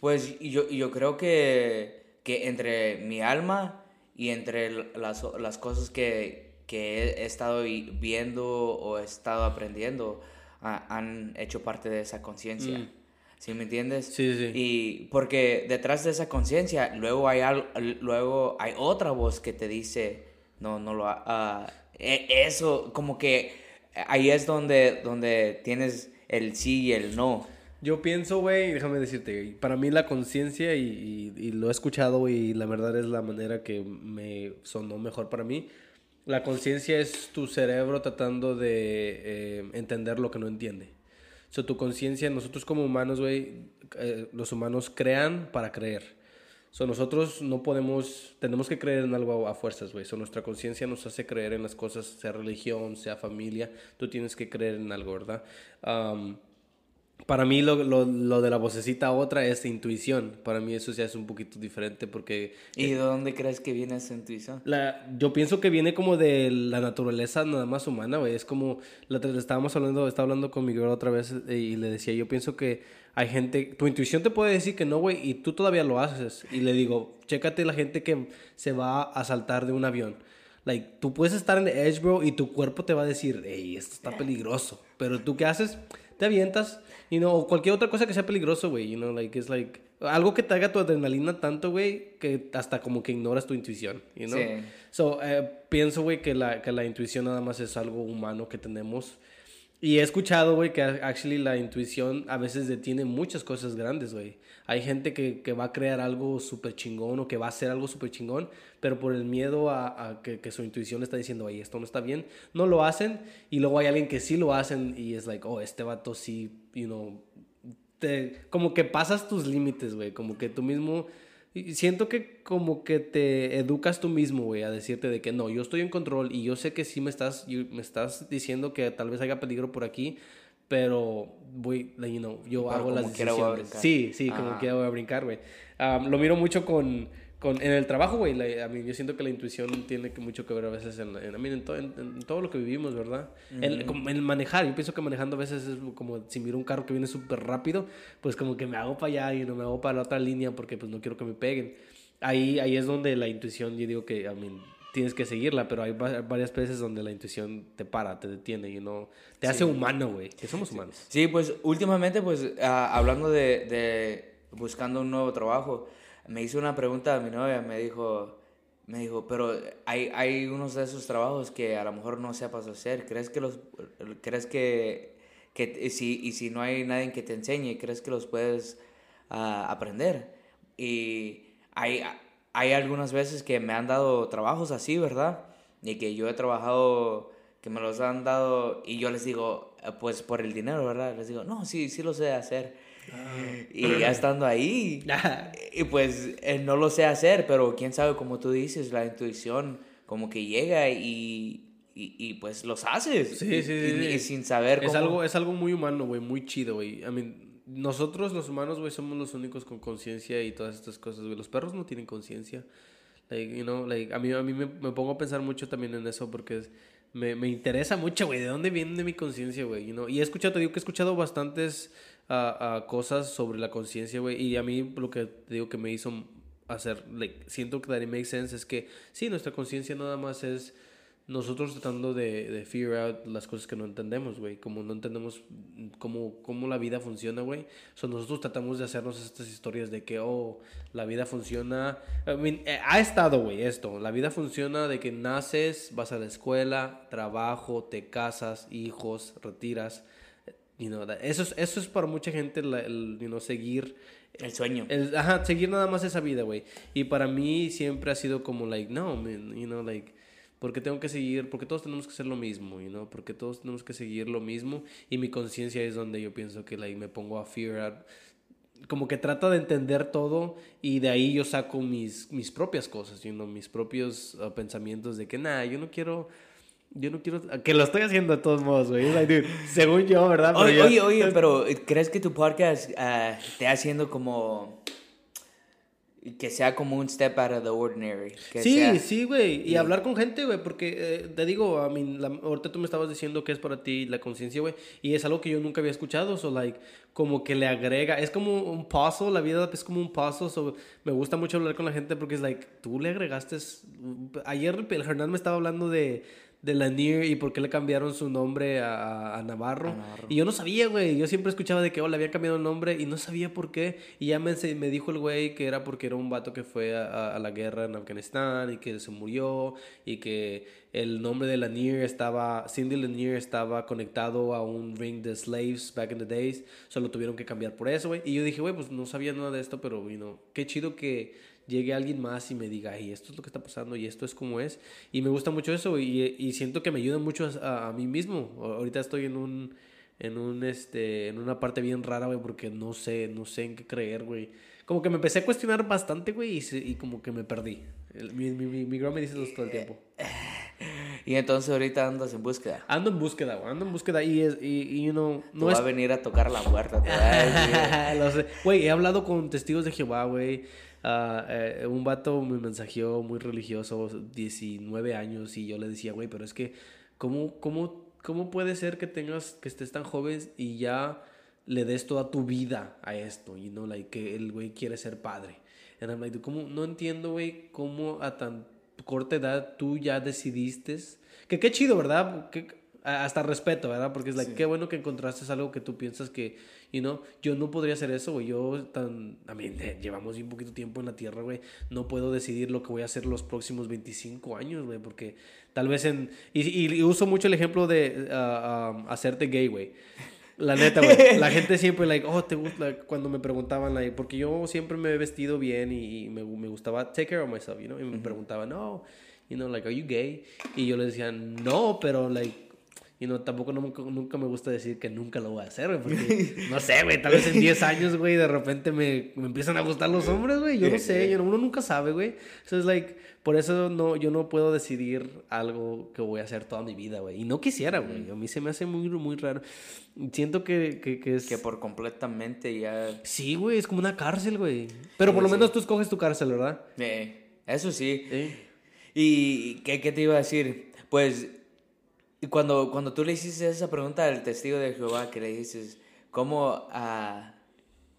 B: Pues yo, yo creo que, que entre mi alma y entre las, las cosas que, que, he estado viendo o he estado aprendiendo han hecho parte de esa conciencia. Mm. ¿Sí me entiendes?
A: Sí, sí.
B: Y porque detrás de esa conciencia, luego hay, luego hay otra voz que te dice, no, no lo... Uh, eso, como que ahí es donde, donde tienes el sí y el no.
A: Yo pienso, güey, déjame decirte, para mí la conciencia, y, lo he escuchado y la verdad es la manera que me sonó mejor para mí, la conciencia es tu cerebro tratando de eh, entender lo que no entiende. O sea, tu conciencia, nosotros como humanos, güey, eh, los humanos crean para creer. So, nosotros no podemos, tenemos que creer en algo a, fuerzas, güey. So, nuestra conciencia nos hace creer en las cosas, sea religión, sea familia. Tú tienes que creer en algo, ¿verdad? Um, para mí lo, lo, lo, de la vocecita otra es intuición. Para mí eso ya es un poquito diferente porque...
B: ¿Y de dónde crees que viene esa intuición?
A: La, yo pienso que viene como de la naturaleza nada más humana, güey. Es como... La, estábamos hablando, estaba hablando con Miguel otra vez eh, y le decía, yo pienso que hay gente... Tu intuición te puede decir que no, güey, y tú todavía lo haces. Y le digo, chécate la gente que se va a saltar de un avión. Like, tú puedes estar en edge, bro, y tu cuerpo te va a decir, hey, esto está peligroso. Pero tú qué haces? Te avientas y no, o cualquier otra cosa que sea peligroso, güey, you know, like, it's like, algo que te haga tu adrenalina tanto, güey, que hasta como que ignoras tu intuición, you know? Sí. So, eh, pienso, güey, que la, que la intuición nada más es algo humano que tenemos. Y he escuchado, güey, que actually la intuición a veces detiene muchas cosas grandes, güey. Hay gente que, que, va a crear algo súper chingón o que va a hacer algo súper chingón, pero por el miedo a, que, que, su intuición está diciendo, ay, esto no está bien, no lo hacen. Y luego hay alguien que sí lo hacen y es like, oh, este vato sí, you know, te, como que pasas tus límites, güey. Como que tú mismo siento que como que te educas tú mismo, güey, a decirte de que no, yo estoy en control y yo sé que sí me estás, me estás diciendo que tal vez haya peligro por aquí, pero voy, you know, yo hago las decisiones. Sí, sí, como quiera voy a brincar, güey. lo miro mucho con con, en el trabajo, güey, a mí yo siento que la intuición tiene que mucho que ver a veces en, en, en, todo lo que vivimos, ¿verdad? el, manejar, yo pienso que manejando a veces es como si miro un carro que viene súper rápido, pues como que me hago para allá y no me hago para la otra línea porque pues no quiero que me peguen. Ahí, ahí es donde la intuición, yo digo que, a mí tienes que seguirla, pero hay varias veces donde la intuición te para, te detiene y no te hace humano, güey, que somos humanos.
B: Sí, pues últimamente, pues ah, hablando de, de buscando un nuevo trabajo, me hizo una pregunta a mi novia, me dijo, me dijo, pero hay, hay unos de esos trabajos que a lo mejor no sepas hacer, ¿crees que los, crees que, que si, y si no hay nadie que te enseñe, crees que los puedes uh, aprender? Y hay, hay algunas veces que me han dado trabajos así, ¿verdad? Y que yo he trabajado, que me los han dado y yo les digo, pues por el dinero, ¿verdad? Les digo, no, sí, sí lo sé hacer. Y ya estando ahí, [LAUGHS] y pues eh, no lo sé hacer, pero quién sabe, como tú dices, la intuición como que llega y, y, y pues los haces. Sí, sí, Y, sin saber
A: es Algo, es algo muy humano, güey, muy chido, güey. I mean, nosotros los humanos, güey, somos los únicos con conciencia y todas estas cosas, güey. Los perros no tienen conciencia. Like, you know, like, a mí, a mí me, me, pongo a pensar mucho también en eso porque me, me interesa mucho, güey, de dónde viene mi conciencia, güey. You know? Y he escuchado, te digo que he escuchado bastantes a, cosas sobre la conciencia, güey. Y a mí lo que digo que me hizo hacer, like, siento que that it makes sense es que sí, nuestra conciencia nada más es nosotros tratando de, de figure out las cosas que no entendemos, güey. Como no entendemos cómo, cómo la vida funciona, güey. So, nosotros tratamos de hacernos estas historias de que, oh, la vida funciona. I mean, eh, ha estado, güey, esto. La vida funciona de que naces, vas a la escuela, trabajo, te casas, hijos, retiras eso, es, eso es para mucha gente el, you seguir...
B: El sueño.
A: El, ajá, seguir nada más esa vida, güey. Y para mí siempre ha sido como, like, no, man, you know, like, porque tengo que seguir, porque todos tenemos que hacer lo mismo, you know, porque todos tenemos que seguir lo mismo. Y mi conciencia es donde yo pienso que, like, me pongo a fear como que trato de entender todo y de ahí yo saco mis, mis propias cosas, you know, mis propios uh, pensamientos de que, nada, yo no quiero yo no quiero. Que lo estoy haciendo de todos modos, güey. según yo, ¿verdad?
B: oye, oye, oye, [LAUGHS] pero ¿crees que tu podcast uh, te haciendo como. Que sea como un step out of the ordinary?
A: sí, sí, güey. Y, hablar con gente, güey. Porque eh, te digo, a mí, ahorita tú me estabas diciendo que es para ti la conciencia, güey. Y es algo que yo nunca había escuchado. So, like, como que le agrega. Es como un paso, la vida es como un paso. So, me gusta mucho hablar con la gente porque es like, tú le agregaste. Ayer el Hernán me estaba hablando de de Lanier y por qué le cambiaron su nombre a, Navarro. Y yo no sabía, güey. Yo siempre escuchaba de que oh, le había cambiado el nombre y no sabía por qué. Y ya me, me dijo el güey que era porque era un vato que fue a, la guerra en Afganistán y que se murió y que el nombre de Lanier estaba, Cindy Lanier estaba conectado a un ring de slaves back in the days. Solo tuvieron que cambiar por eso, güey. Y yo dije, güey, pues no sabía nada de esto, pero, you know, qué chido que llegue alguien más y me diga, y esto es lo que está pasando y esto es como es. Y me gusta mucho eso y, y siento que me ayuda mucho a, a, mí mismo. Ahorita estoy en un, en un, este, en una parte bien rara, güey, porque no sé, no sé en qué creer, güey. Como que me empecé a cuestionar bastante, güey, y, y como que me perdí. mi, mi, mi, mi me dice eso todo el tiempo. [LAUGHS]
B: Y entonces ahorita andas en búsqueda.
A: Ando en búsqueda, güey. Ando en búsqueda y, es, y, y you know,
B: No va
A: es...
B: a venir a tocar la puerta. va. [LAUGHS]
A: Güey, he hablado con testigos de Jehová, güey. Ah, eh, un vato me mensajeó muy religioso, 19 años, y yo le decía, güey, pero es que, ¿cómo, cómo, ¿cómo puede ser que tengas, que estés tan joven y ya le des toda tu vida a esto? Y no, like, que el güey quiere ser padre. And I'm like, ¿cómo? No entiendo, güey, cómo a tan corta edad tú ya decidiste. Que qué chido, ¿verdad? Que, hasta respeto, ¿verdad? Porque es like, qué bueno que encontraste algo que tú piensas que, you know, yo no podría hacer eso, güey. Yo tan, a mí, llevamos un poquito tiempo en la tierra, güey. No puedo decidir lo que voy a hacer los próximos 25 años, güey, porque tal vez en, y, y- y uso mucho el ejemplo de ah, ah, hacerte gay, güey. La neta, güey. [LAUGHS] La gente siempre, like, oh, te gusta, cuando me preguntaban, like, porque yo siempre me he vestido bien y, y me, me gustaba take care of myself, you know, y me preguntaban, no, you know, like, are you gay? Y yo les decía, no, pero, like, you know, tampoco nunca, nunca me gusta decir que nunca lo voy a hacer, güey, porque, [LAUGHS] no sé, güey, tal vez en 10 años, güey, de repente me, me empiezan a gustar los hombres, güey, yo no sé, yo, no- uno nunca sabe, güey. Entonces, like, por eso no, yo no puedo decidir algo que voy a hacer toda mi vida, güey. Y no quisiera, güey. A mí se me hace muy, muy raro. Siento que, que, que es...
B: que por completamente ya...
A: Sí, güey, es como una cárcel, güey. Pero por lo menos tú escoges tu cárcel, ¿verdad?
B: Eh, eso sí.
A: Sí.
B: ¿Y qué, qué te iba a decir? Pues y cuando, cuando tú le hiciste esa pregunta al testigo de Jehová, que le dices, ¿cómo, ah,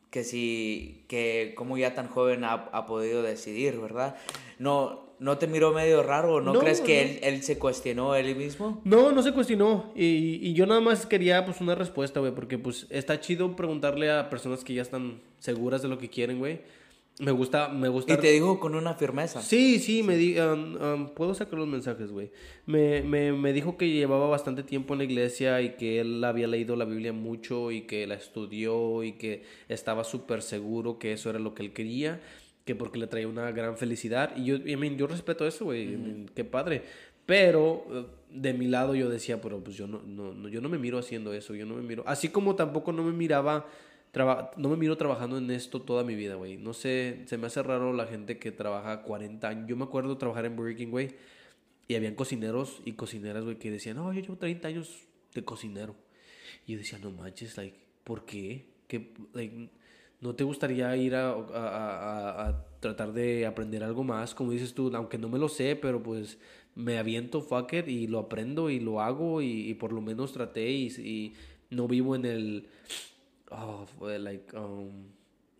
B: que si, que cómo ya tan joven ha, ha podido decidir, verdad? ¿No, ¿No te miró medio raro? ¿No,
A: No,
B: crees que
A: no.
B: él, él se cuestionó él mismo?
A: No, no se cuestionó. Y, y yo nada más quería, pues, una respuesta, güey. Porque, pues, está chido preguntarle a personas que ya están seguras de lo que quieren, güey. Me gusta, me gusta...
B: Y te dijo con una firmeza.
A: Sí, sí, me di, um, um, puedo sacar los mensajes, güey. Me, me, me dijo que llevaba bastante tiempo en la iglesia y que él había leído la Biblia mucho y que la estudió y que estaba súper seguro que eso era lo que él quería, que porque le traía una gran felicidad. Y yo, I mean, yo respeto eso, güey, I mean, qué padre. Pero eh, de mi lado yo decía, pero pues yo no, no, no- yo no me miro haciendo eso, yo no me miro. Así como tampoco no me miraba No me miro trabajando en esto toda mi vida, güey. No sé, se me hace raro la gente que trabaja 40 años. Yo me acuerdo trabajar en Burger King, güey. Y habían cocineros y cocineras, güey, que decían, no, yo llevo 30 años de cocinero. Y yo decía, no manches, like, ¿por qué? ¿Qué, like, ¿No te gustaría ir a, a- a- tratar de aprender algo más? Como dices tú, aunque no me lo sé, pero pues me aviento, fuck it, y lo aprendo y lo hago y, y por lo menos traté y, y no vivo en el... Oh, fue like, um,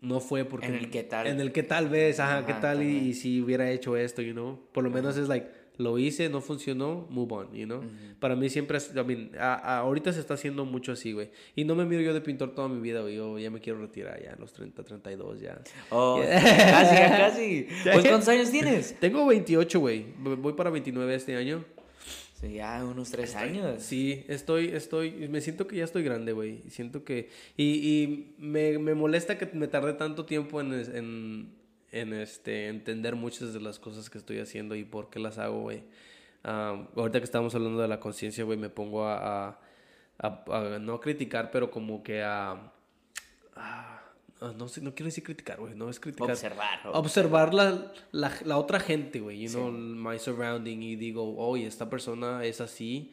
A: no fue porque...
B: En el qué tal.
A: En el que tal vez, ajá, qué
B: Ajá,
A: tal y, y si hubiera hecho esto, you know. Por lo menos es like, lo hice, no funcionó, move on, you know. Para mí siempre, es- I mean, a- a- ahorita se está haciendo mucho así, güey. Y no me miro yo de pintor toda mi vida, güey. Yo ya me quiero retirar ya, a los 30, 32 ya.
B: Oh, casi, ya casi. [LAUGHS] Pues, ¿Cuántos años tienes?
A: Tengo 28, güey. Voy para 29 este año.
B: Sí, ya unos tres años.
A: Sí, estoy, estoy, me siento que ya estoy grande, güey. Siento que, y, y me, me molesta que me tardé tanto tiempo en, en, en este, entender muchas de las cosas que estoy haciendo y por qué las hago, güey. Ah, ahorita que estamos hablando de la conciencia, güey, me pongo a, a, a- a no a criticar, pero como que a, a- a- no sé, no quiero decir criticar, güey, no es criticar.
B: Observar. ¿no?
A: Observar la, la, la otra gente, güey, you know, my surrounding y digo, oye, esta persona es así,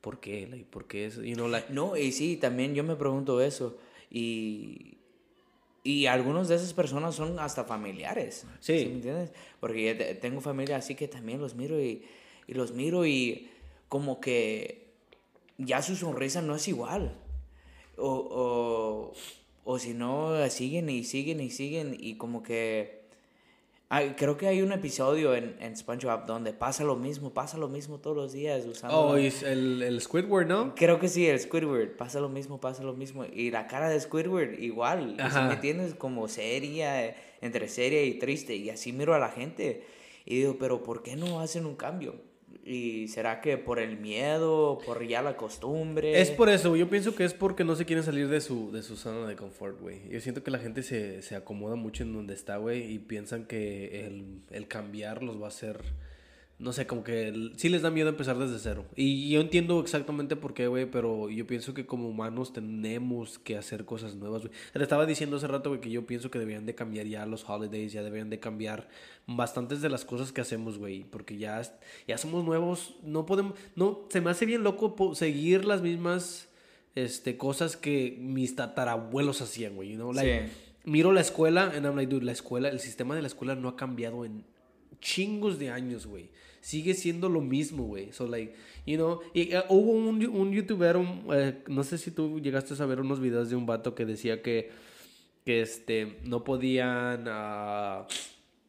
A: ¿por qué? Like, ¿Por qué es, you know, like,
B: No, y sí, también yo me pregunto eso. Y, y algunos de esas personas son hasta familiares.
A: Sí.
B: ¿Me entiendes? Porque yo tengo familia así que también los miro y, y los miro y como que ya su sonrisa no es igual. O, o, o si no, siguen y siguen y siguen y como que... Ay, creo que hay un episodio en, en SpongeBob donde pasa lo mismo, pasa lo mismo todos los días usando...
A: oh, es el, el Squidward, ¿no?
B: Creo que sí, el Squidward. Pasa lo mismo, pasa lo mismo. Y la cara de Squidward igual. ¿sí
A: Ajá.
B: ¿Me entiendes? Como seria, entre seria y triste. Y así miro a la gente. Y digo, pero ¿por qué no hacen un cambio? ¿Y será que por el miedo, por ya la costumbre?
A: Es por eso, yo pienso que es porque no se quieren salir de su, de su zona de confort, güey. Yo siento que la gente se, se acomoda mucho en donde está, güey, y piensan que el, el cambiar los va a hacer no sé, como que sí les da miedo empezar desde cero. Y yo entiendo exactamente por qué, güey, pero yo pienso que como humanos tenemos que hacer cosas nuevas, güey. Te estaba diciendo hace rato, güey, que yo pienso que deberían de cambiar ya los holidays, ya deberían de cambiar bastantes de las cosas que hacemos, güey, porque ya, ya somos nuevos, no podemos, no, se me hace bien loco seguir las mismas, este, cosas que mis tatarabuelos hacían, güey, you know, like,
B: Sí.
A: miro la escuela, and I'm like, dude, la escuela, el sistema de la escuela no ha cambiado en chingos de años, güey. Sigue siendo lo mismo, güey. So, like, you know, y, eh, hubo un, un youtuber, un, eh, no sé si tú llegaste a ver unos videos de un vato que decía que, que este, no podían, ah,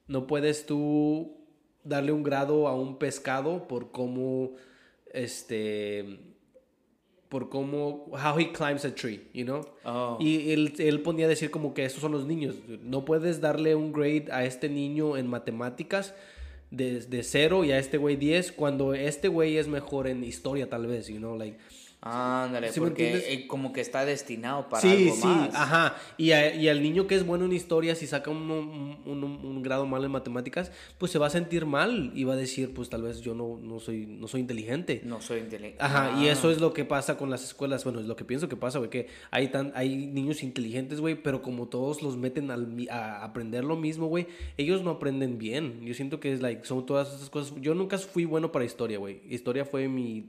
A: no puedes tú darle un grado a un pescado por cómo, este, por cómo, how he climbs a tree, you know?
B: Oh.
A: Y él, él ponía a decir como que estos son los niños. No puedes darle un grade a este niño en matemáticas de, de cero y a este güey 10 cuando este güey es mejor en historia tal vez, you know, like...
B: Ándale,
A: ¿Sí
B: porque eh, como que está destinado para
A: sí,
B: algo
A: sí,
B: más.
A: ajá. Y, a- y al niño que es bueno en historia, si saca un, un- un- un grado mal en matemáticas, pues se va a sentir mal y va a decir, pues tal vez yo no, no, soy, no soy inteligente.
B: No soy inteligente.
A: Ajá, y
B: Ah.
A: eso es lo que pasa con las escuelas. Bueno, es lo que pienso que pasa, güey, que hay, tan, hay niños inteligentes, güey, pero como todos los meten al a aprender lo mismo, güey, ellos no aprenden bien. Yo siento que es, like, son todas esas cosas. Yo nunca fui bueno para historia, güey. Historia fue mi,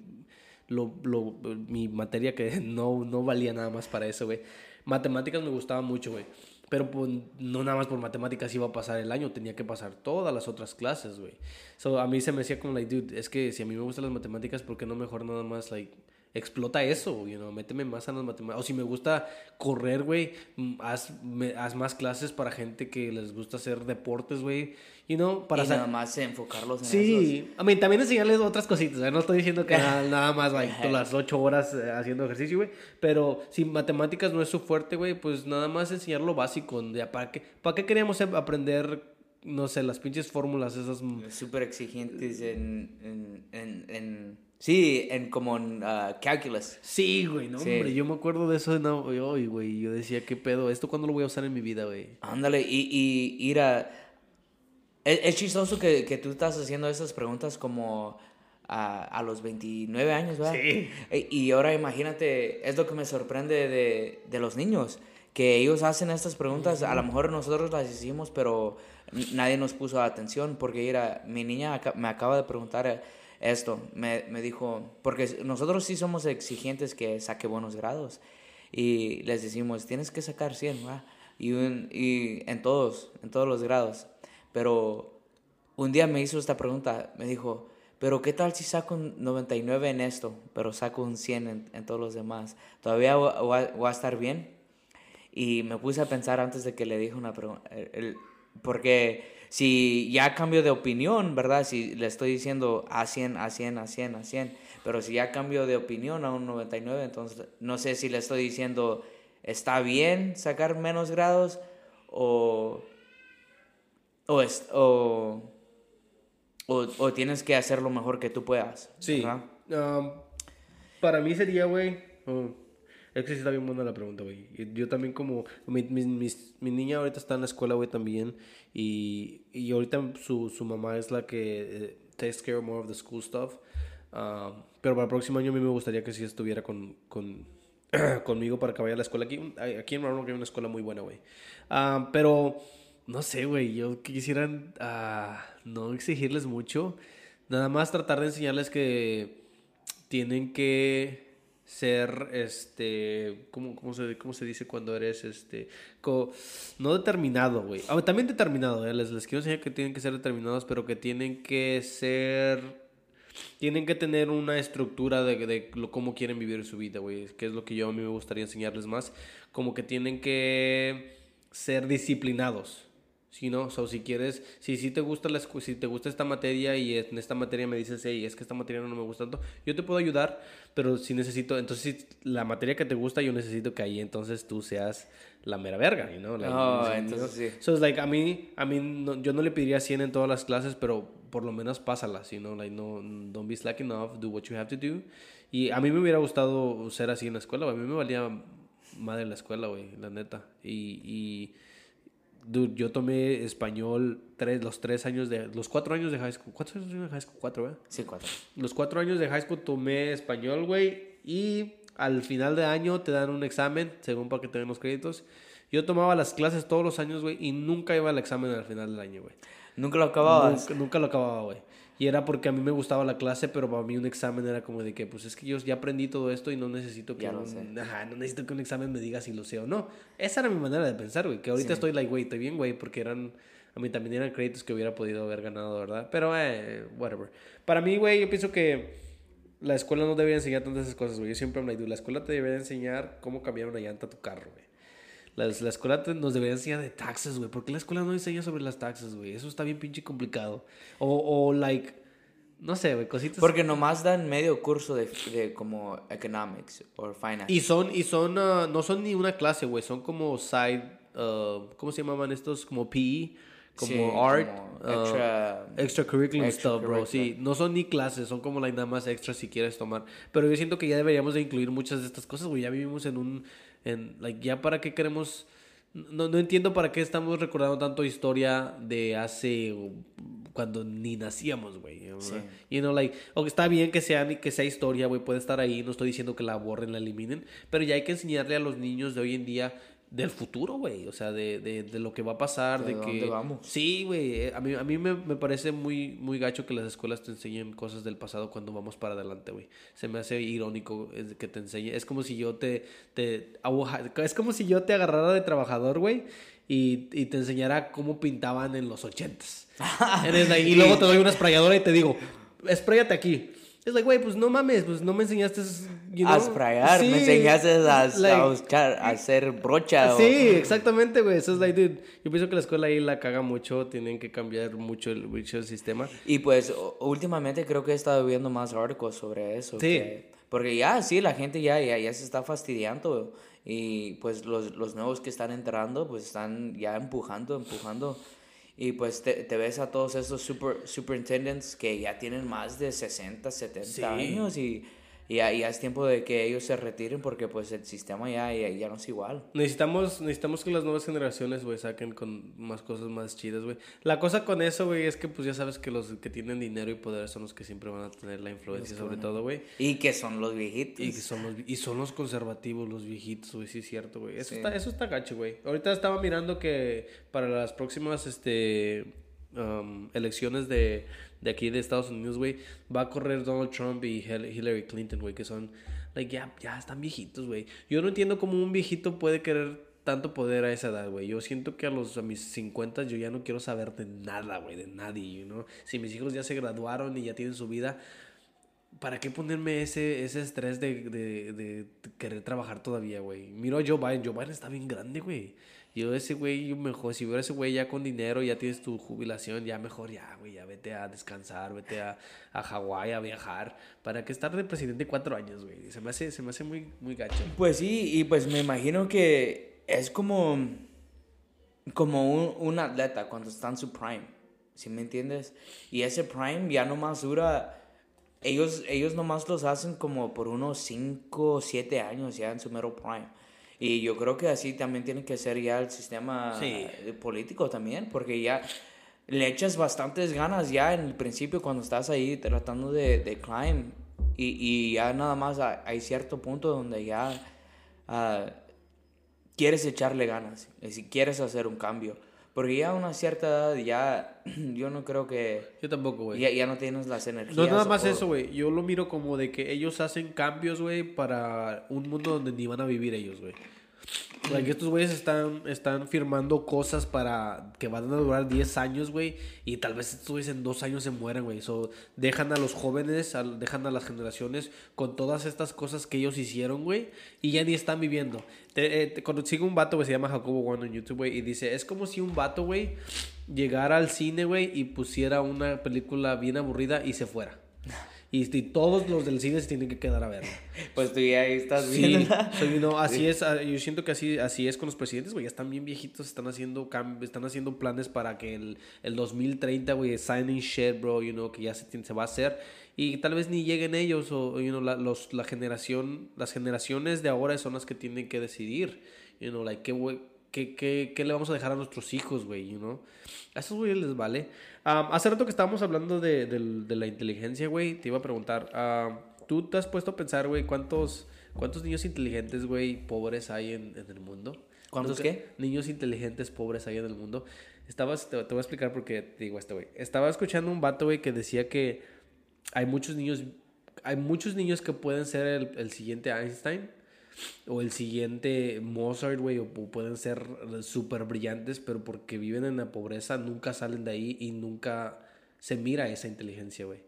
A: lo, lo- mi materia que [LAUGHS] no, no valía nada más para eso, güey. Matemáticas me gustaba mucho, güey. Pero pues, no nada más por matemáticas iba a pasar el año, tenía que pasar todas las otras clases, güey. So, a mí se me decía como, like, dude, es que si a mí me gustan las matemáticas, ¿por qué no mejor nada más, like, explota eso, you know, méteme más en las matemáticas. O si me gusta correr, güey, mm, haz, haz más clases para gente que les gusta hacer deportes, güey. You know, para
B: y nada más enfocarlos en esos.
A: Sí, a mí también enseñarles otras cositas, ¿eh? no estoy diciendo que [LAUGHS] nada, nada más like, todas las ocho horas eh, haciendo ejercicio, güey, pero si matemáticas no es su fuerte, güey, pues nada más enseñar lo básico, ya, ¿para qué, para qué queríamos aprender, no sé, las pinches fórmulas esas? mm,
B: Súper exigentes en, en, en, en- Sí, en como en ah, calculus.
A: Sí, güey, no,
B: Sí.
A: hombre, yo me acuerdo de eso, no, hoy, güey, yo decía, ¿qué pedo? ¿Esto cuándo lo voy a usar en mi vida, güey?
B: Ándale, y, y ir a... Es, es chistoso que, que tú estás haciendo esas preguntas como a, a los 29 años, ¿verdad?
A: Sí.
B: E- Y ahora imagínate, es lo que me sorprende de, de los niños, que ellos hacen estas preguntas, a lo mejor nosotros las hicimos, pero nadie nos puso atención, porque era, mi niña aca- me acaba de preguntar esto, me, me dijo, porque nosotros sí somos exigentes que saque buenos grados, y les decimos, tienes que sacar 100, ¿verdad? Y, un- y en todos, en todos los grados, pero un día me hizo esta pregunta, me dijo, pero ¿qué tal si saco un 99 en esto, pero saco un 100 en, en todos los demás? ¿Todavía voy a, estar bien? Y me puse a pensar antes de que le dije una pregunta, porque si ya cambio de opinión, ¿verdad? Si le estoy diciendo a 100, a 100, a 100, a 100, pero si ya cambio de opinión a un 99, entonces no sé si le estoy diciendo, ¿está bien sacar menos grados o... O, es- o, o, o tienes que hacer lo mejor que tú puedas.
A: Sí. Um, para mí sería, güey. oh, es que sí está bien buena la pregunta, güey. Yo también, como. Mi, mi, mis- mi niña ahorita está en la escuela, güey, también. Y, y ahorita su, su mamá es la que eh, takes care more of the school stuff. Um, pero para el próximo año a mí me gustaría que sí estuviera con, con, [CLEARS THROAT] conmigo para que vaya a la escuela. Aquí, aquí en Roanoke hay una escuela muy buena, güey. Pero. No sé, güey. Yo quisiera ah, no exigirles mucho. Nada más tratar de enseñarles que tienen que ser, este, ¿cómo, cómo, se, cómo se dice cuando eres, este, no determinado, güey? Ah, también determinado, ¿eh? les, les quiero enseñar que tienen que ser determinados, pero que tienen que ser, tienen que tener una estructura de, de lo, cómo quieren vivir su vida, güey, que es lo que yo a mí me gustaría enseñarles más, como que tienen que ser disciplinados. Si no, so, si quieres, si, si te gusta la si te gusta esta materia y en esta materia me dices, hey, es que esta materia no me gusta tanto, yo te puedo ayudar, pero si necesito, entonces si la materia que te gusta, yo necesito que ahí entonces tú seas la mera verga, you know? Like,
B: Oh,
A: you know?
B: entonces sí.
A: So it's like, a mí, a mí no- yo no le pediría 100 en todas las clases, pero por lo menos pásalas, you know? Like, no, don't be slack enough, do what you have to do. Y a mí me hubiera gustado ser así en la escuela, a mí me valía madre la escuela, güey, la neta. Y, y dude, yo tomé español tres, los tres años de, los cuatro años de high school. ¿Cuántos años de high school? Cuatro, ¿verdad?
B: Sí, cuatro.
A: Los cuatro años de high school tomé español, güey. Y al final de año te dan un examen, según para que te den los créditos. Yo tomaba las clases todos los años, güey, y nunca iba al examen al final del año, güey.
B: ¿Nunca lo acababas?
A: Nunca, nunca lo acababa, güey. Y era porque a mí me gustaba la clase, pero para mí un examen era como de que, pues es que yo ya aprendí todo esto y no necesito que,
B: Ya
A: un,
B: sé.
A: ajá, no necesito que un examen me diga si lo sé o no. Esa era mi manera de pensar, güey. Que ahorita estoy like, güey, estoy bien, güey, porque eran, a mí también eran créditos que hubiera podido haber ganado, ¿verdad? Pero, eh, whatever. Para mí, güey, yo pienso que la escuela no debería enseñar tantas esas cosas, güey. Yo siempre me digo, la escuela te debería enseñar cómo cambiar una llanta a tu carro, güey. La, la escuela te- nos debería enseñar de taxes, güey. ¿Por qué la escuela no enseña sobre las taxes, güey? Eso está bien pinche complicado. O, o like, no sé, güey, cositas.
B: Porque nomás dan medio curso de, de como economics o finance.
A: Y son, y son, ah, no son ni una clase, güey. Son como side, ah, ¿cómo se llamaban estos? Como PE, como
B: Sí,
A: art.
B: como
A: ah,
B: extra-
A: extracurriculum stuff, bro. Sí, no son ni clases, son como like, nada más extras si quieres tomar. Pero yo siento que ya deberíamos de incluir muchas de estas cosas, güey. Ya vivimos en un, en, like, ya para qué queremos... No, no entiendo para qué estamos recordando tanto historia de hace cuando ni nacíamos, güey.
B: Sí.
A: You know, like, ok, está bien que sea, que sea historia, güey, puede estar ahí, no estoy diciendo que la borren, la eliminen, pero ya hay que enseñarle a los niños de hoy en día del futuro, güey, o sea, de, de, de lo que va a pasar,
B: ¿De
A: de, que...
B: dónde vamos?
A: Sí, güey, a mí, a mí me, me parece muy, muy gacho que las escuelas te enseñen cosas del pasado cuando vamos para adelante, güey. Se me hace irónico que te enseñe, es como si yo te, te, aguja- es como si yo te agarrara de trabajador, güey. Y, y te enseñara cómo pintaban en los ochentas. [LAUGHS] Y luego te doy una sprayadora y te digo, sprayate aquí. Es like, güey, pues no mames, pues no me enseñaste you
B: a
A: know?
B: sprayar,
A: Sí,
B: me enseñaste a,
A: like,
B: a buscar, a hacer brocha. o-
A: Sí, exactamente, güey. Eso es like, dude, yo pienso que la escuela ahí la caga mucho, tienen que cambiar mucho el, mucho el sistema.
B: Y pues últimamente creo que he estado viendo más artículos sobre eso.
A: Sí.
B: que- porque ya, sí, la gente ya, ya, ya se está fastidiando. Y pues los, los nuevos que están entrando, pues están ya empujando, empujando. Y pues te, te ves a todos esos super, superintendents que ya tienen más de 60, 70
A: Sí.
B: años y, y ya, ya es tiempo de que ellos se retiren porque pues el sistema ya, ya, ya no es igual.
A: Necesitamos, necesitamos que las nuevas generaciones, güey, saquen con más cosas más chidas, güey. La cosa con eso, güey, es que pues ya sabes que los que tienen dinero y poder son los que siempre van a tener la influencia sobre todo, güey.
B: Y que son los viejitos.
A: Y, que son los, y son los conservativos, los viejitos, güey, sí es cierto, güey. Eso,
B: Sí.
A: está, eso está gacho, güey. Ahorita estaba mirando que para las próximas este, um, elecciones de, de aquí de Estados Unidos, güey, va a correr Donald Trump y Hil- Hillary Clinton, güey, que son, like, ya, ya están viejitos, güey. Yo no entiendo cómo un viejito puede querer tanto poder a esa edad, güey. Yo siento que a los a mis 50 yo ya no quiero saber de nada, güey, de nadie, you know? Si mis hijos ya se graduaron y ya tienen su vida, ¿Para qué ponerme ese, ese estrés de, de, de querer trabajar todavía, güey? Miro a Joe Biden. Joe Biden está bien grande, güey. Yo ese güey, mejor, si veo a ese güey ya con dinero, ya tienes tu jubilación, ya mejor ya, güey, ya vete a descansar, vete a, a Hawái a viajar. ¿Para qué estar de presidente cuatro años, güey? Se me hace, se me hace muy, muy gacho.
B: Pues sí, y pues me imagino que es como, como un, un atleta cuando está en su prime, ¿sí me entiendes? Y ese prime ya nomás dura, ellos, ellos nomás los hacen como por unos 5 o 7 años ya en su mero prime. Y yo creo que así también tiene que ser ya el sistema
A: Sí.
B: eh, político también, porque ya le echas bastantes ganas ya en el principio cuando estás ahí tratando de, de climb y, y ya nada más ha- hay cierto punto donde ya ah, quieres echarle ganas, y si quieres hacer un cambio. Porque ya a una cierta edad ya [CLEARS THROAT] yo no creo que
A: Yo tampoco, güey.
B: ya, ya no tienes las energías.
A: No nada más
B: o-
A: eso, güey. Yo lo miro como de que ellos hacen cambios, güey, para un mundo donde ni van a vivir ellos, güey. Like, estos güeyes están, están firmando cosas para que van a durar 10 años, güey. Y tal vez estos güeyes en dos años se mueran, güey. So, dejan a los jóvenes, dejan a las generaciones con todas estas cosas que ellos hicieron, güey. Y ya ni están viviendo. Te, eh, te- un vato, güey, se llama Jacobo One en YouTube, güey. Y dice, es como si un vato, güey, llegara al cine, güey, y pusiera una película bien aburrida y se fuera. [LAUGHS] Y, y todos los del cine se tienen que quedar a ver. [LAUGHS]
B: Pues tú ya ahí estás
A: Sí,
B: viendo.
A: so, you know, así es, ah, yo siento que así, así es con los presidentes, güey, ya están bien viejitos, están haciendo están haciendo planes para que el, el 2030, güey, signing shit, bro, you know, que ya se, se va a hacer y tal vez ni lleguen ellos o, you know, la, los, la generación, las generaciones de ahora son las que tienen que decidir, you know, like, qué, ¿qué, qué, qué le vamos a dejar a nuestros hijos, güey? You know? A esos güeyes les vale. Um, hace rato que estábamos hablando de, de, de la inteligencia, güey, te iba a preguntar, uh, ¿tú te has puesto a pensar, güey, cuántos, cuántos niños inteligentes, güey, pobres hay en, en el mundo?
B: ¿Cuántos
A: ¿Nunca-
B: qué?
A: Niños inteligentes pobres hay en el mundo. Estabas, te, te voy a explicar por qué te digo esto, güey. Estaba escuchando un vato, güey, que decía que hay muchos niños, hay muchos niños que pueden ser el, el siguiente Einstein o el siguiente Mozart, güey, o, pueden ser súper brillantes, pero porque viven en la pobreza nunca salen de ahí y nunca se mira esa inteligencia, güey.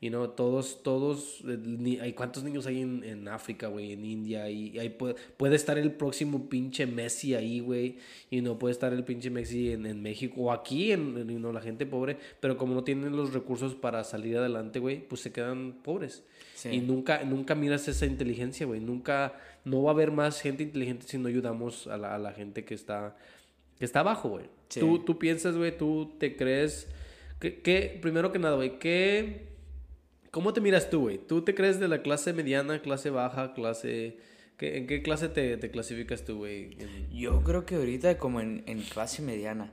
A: Y no, todos, todos, eh, ni- hay cuántos niños hay en, en África, güey, en India, y ahí puede, puede estar el próximo pinche Messi ahí, güey, y no puede estar el pinche Messi en, en México, o aquí, en, en, you know, la gente pobre, pero como no tienen los recursos para salir adelante, güey, pues se quedan pobres.
B: Sí.
A: Y nunca, nunca miras esa inteligencia, güey, nunca, no va a haber más gente inteligente si no ayudamos a la, a la gente que está, que está abajo, güey.
B: Sí.
A: Tú, tú piensas, güey, tú te crees, que, que primero que nada, güey, ¿qué... ¿Cómo te miras tú, güey? ¿Tú te crees de la clase mediana, clase baja, clase... ¿qué- ¿En qué clase te, te clasificas tú, güey? En-
B: Yo creo que ahorita como en, en clase mediana.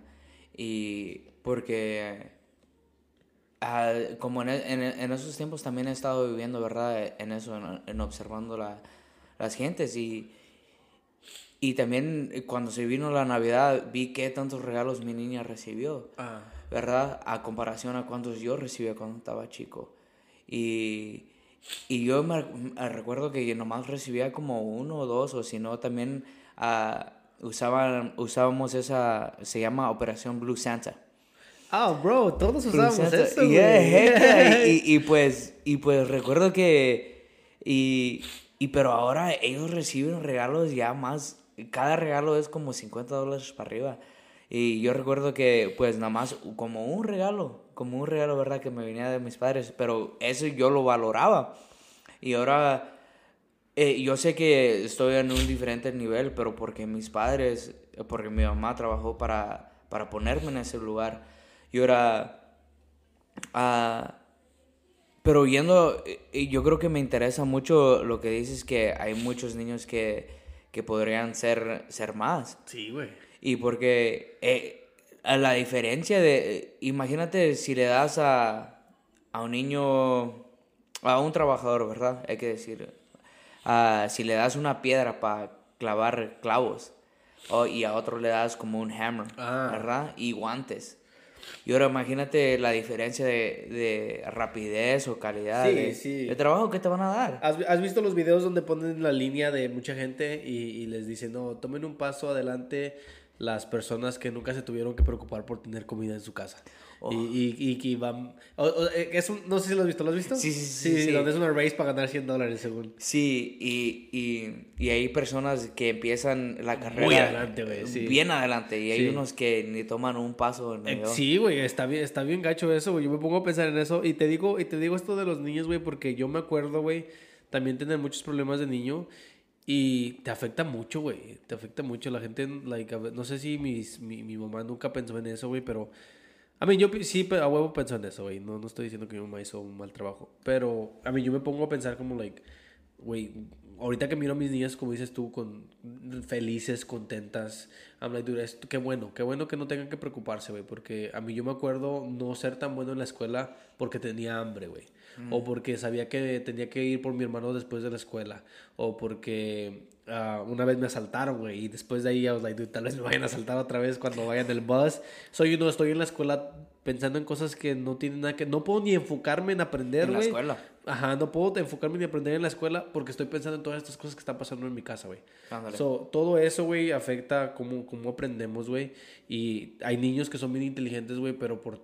B: Y porque ah, como en, en- esos tiempos también he estado viviendo, ¿verdad? En eso, en, en observando la, las gentes. Y, y también eh, cuando se vino la Navidad vi qué tantos regalos mi niña recibió.
A: Ah,
B: ¿verdad? A comparación a cuántos yo recibía cuando estaba chico. Y, y yo me, recuerdo que yo nomás recibía como uno o dos, o si no, también ah, usaban, usábamos esa, se llama Operación Blue Santa.
A: Ah, bro, todos
B: Santa.
A: eso.
B: Yeah, yeah. y, [LAUGHS] y, y pues, y pues recuerdo que, y, y pero ahora ellos reciben regalos ya más, cada regalo es como 50 dólares para arriba. Y yo recuerdo que pues nada más como un regalo, como un regalo, ¿verdad? Que me venía de mis padres, pero eso yo lo valoraba. Y ahora eh, yo sé que estoy en un diferente nivel, pero porque mis padres, porque mi mamá trabajó para, para ponerme en ese lugar. Y ahora, ah, pero yendo, eh, yo creo que me interesa mucho lo que dices, que hay muchos niños que, que podrían ser, ser más.
A: Sí, güey.
B: Y porque eh, a la diferencia de, imagínate si le das a, a un niño, a un trabajador, ¿verdad? Hay que decir, si le das una piedra para clavar clavos o- y a otro le das como un hammer,
A: Ah.
B: ¿verdad? Y guantes. Y ahora imagínate la diferencia de, de rapidez o calidad
A: Sí,
B: de,
A: sí.
B: de trabajo que te van a dar.
A: ¿Has, has visto los videos donde ponen la línea de mucha gente y, y les dicen, no, tomen un paso adelante las personas que nunca se tuvieron que preocupar por tener comida en su casa?
B: Oh.
A: Y, y, y que van... o- o, eh, es un- no sé si lo has visto, ¿lo has visto?
B: Sí, sí, sí, sí.
A: donde es una race para ganar 100 dólares según.
B: Sí, y, y, y hay personas que empiezan la carrera
A: Muy adelante, güey, sí.
B: bien adelante y hay
A: Sí.
B: unos que ni toman un paso en
A: Eh,
B: medio.
A: Sí, güey, está bien, está bien gacho eso, güey. Yo me pongo a pensar en eso y te digo, y te digo esto de los niños, güey, porque yo me acuerdo, güey, también tener muchos problemas de niño y te afecta mucho, güey. Te afecta mucho la gente, like, no sé si mis, mi, mi mamá nunca pensó en eso, güey, pero a mí yo sí a huevo pensó en eso, güey. No, no estoy diciendo que mi mamá hizo un mal trabajo, pero a mí yo me pongo a pensar como, like, güey, ahorita que miro a mis niñas, como dices tú, con felices, contentas, I'm like, dude, esto- qué bueno, qué bueno que no tengan que preocuparse, güey, porque a mí yo me acuerdo no ser tan bueno en la escuela porque tenía hambre, güey, o porque sabía que tenía que ir por mi hermano después de la escuela, o porque ah, una vez me asaltaron, güey, y después de ahí I was like, dude, tal vez me vayan a asaltar otra vez cuando vaya en el bus. Soy uno, estoy en la escuela pensando en cosas que no tienen nada que, no puedo ni enfocarme en aprender,
B: En la
A: güey.
B: escuela.
A: Ajá, no puedo enfocarme ni aprender en la escuela porque estoy pensando en todas estas cosas que están pasando en mi casa, güey. So, todo eso, güey, afecta cómo, cómo aprendemos, güey. Y hay niños que son bien inteligentes, güey, pero por,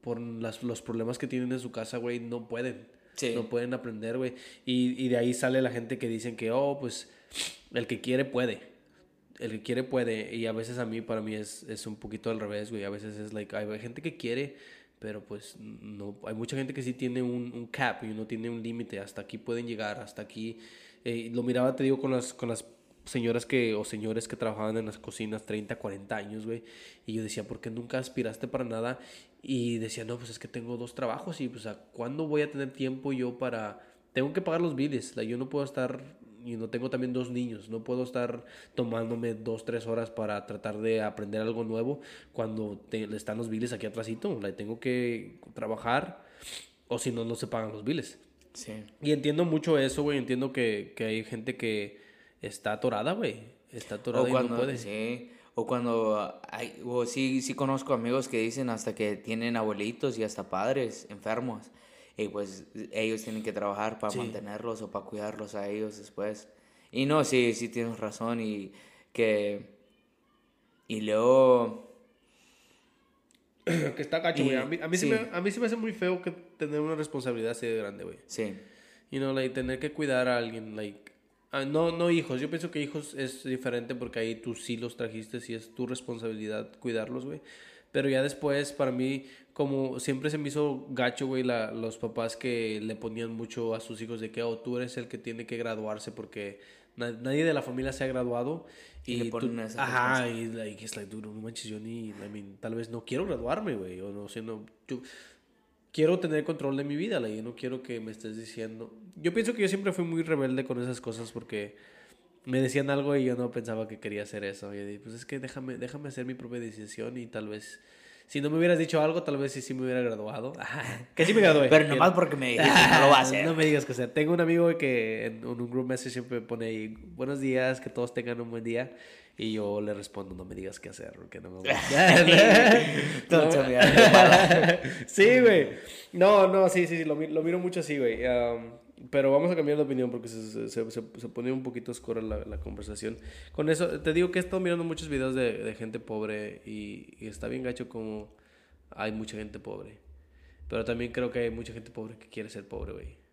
A: por las- los problemas que tienen en su casa, güey, no pueden.
B: Sí.
A: No pueden aprender, güey. Y, y de ahí sale la gente que dicen que, oh, pues, el que quiere puede. El que quiere puede. Y a veces a mí, para mí, es, es un poquito al revés, güey. A veces es like, hay gente que quiere, pero pues no. Hay mucha gente que sí tiene un, un cap y no tiene un límite. Hasta aquí pueden llegar, hasta aquí. Eh, lo miraba, te digo, con las, con las señoras que, o señores que trabajaban en las cocinas 30, 40 años, güey. Y yo decía, ¿por qué nunca aspiraste para nada? Y decía, no, pues es que tengo dos trabajos y pues, ¿a cuándo voy a tener tiempo yo para... Tengo que pagar los biles, like, yo no puedo estar y no tengo también dos niños. No puedo estar tomándome dos, tres horas para tratar de aprender algo nuevo cuando te, están los biles aquí atrásito. La tengo que trabajar o si no, no se pagan los biles. Sí. Y entiendo mucho eso, güey. Entiendo que, que hay gente que está atorada, güey. Está atorada
B: y
A: no puede.
B: Sí. O cuando hay, o sí, sí conozco amigos que dicen hasta que tienen abuelitos y hasta padres enfermos. Y pues ellos tienen que trabajar para mantenerlos o para cuidarlos a ellos después. Y no, sí, sí tienes razón. Y que. Y luego. [CLEARS THROAT]
A: que está gacho, güey. A mí, a, mí sí. me, a mí sí me hace muy feo que tener una responsabilidad así de grande, güey. Sí. Y no, like, tener que cuidar a alguien, like. Ah, no, no hijos. Yo pienso que hijos es diferente porque ahí tú sí los trajiste y es tu responsabilidad cuidarlos, güey. Pero ya después, para mí, como siempre se me hizo gacho, güey, la, los papás que le ponían mucho a sus hijos de que, oh, tú eres el que tiene que graduarse porque nadie de la familia se ha graduado. Y, le ponen tú, Ajá, y like, es like, no manches, yo ni, I mean, tal vez no quiero graduarme, güey, o no sé, no, yo quiero tener control de mi vida, like, yo no quiero que me estés diciendo. Yo pienso que yo siempre fui muy rebelde con esas cosas porque me decían algo y yo no pensaba que quería hacer eso. Y yo dije, pues es que déjame, déjame hacer mi propia decisión y tal vez si no me hubieras dicho algo, tal vez sí, sí me hubiera graduado. [LAUGHS] que sí me gradué.
B: Pero nomás porque me dijiste no lo vas a [LAUGHS] hacer.
A: No me digas que sea. Tengo un amigo que en un group message siempre pone ahí, buenos días, que todos tengan un buen día. Y yo le respondo, no me digas qué hacer, porque no me gusta. [LAUGHS] sí, güey. No, no, sí, sí, lo, lo miro mucho así, güey. Pero vamos a cambiar de opinión porque se, se, se, pone un poquito oscura la, la, conversación. Con eso, te digo que he estado mirando muchos videos de, de gente pobre y, y, está bien gacho como hay mucha gente pobre. Pero también creo que hay mucha gente pobre que quiere ser pobre, güey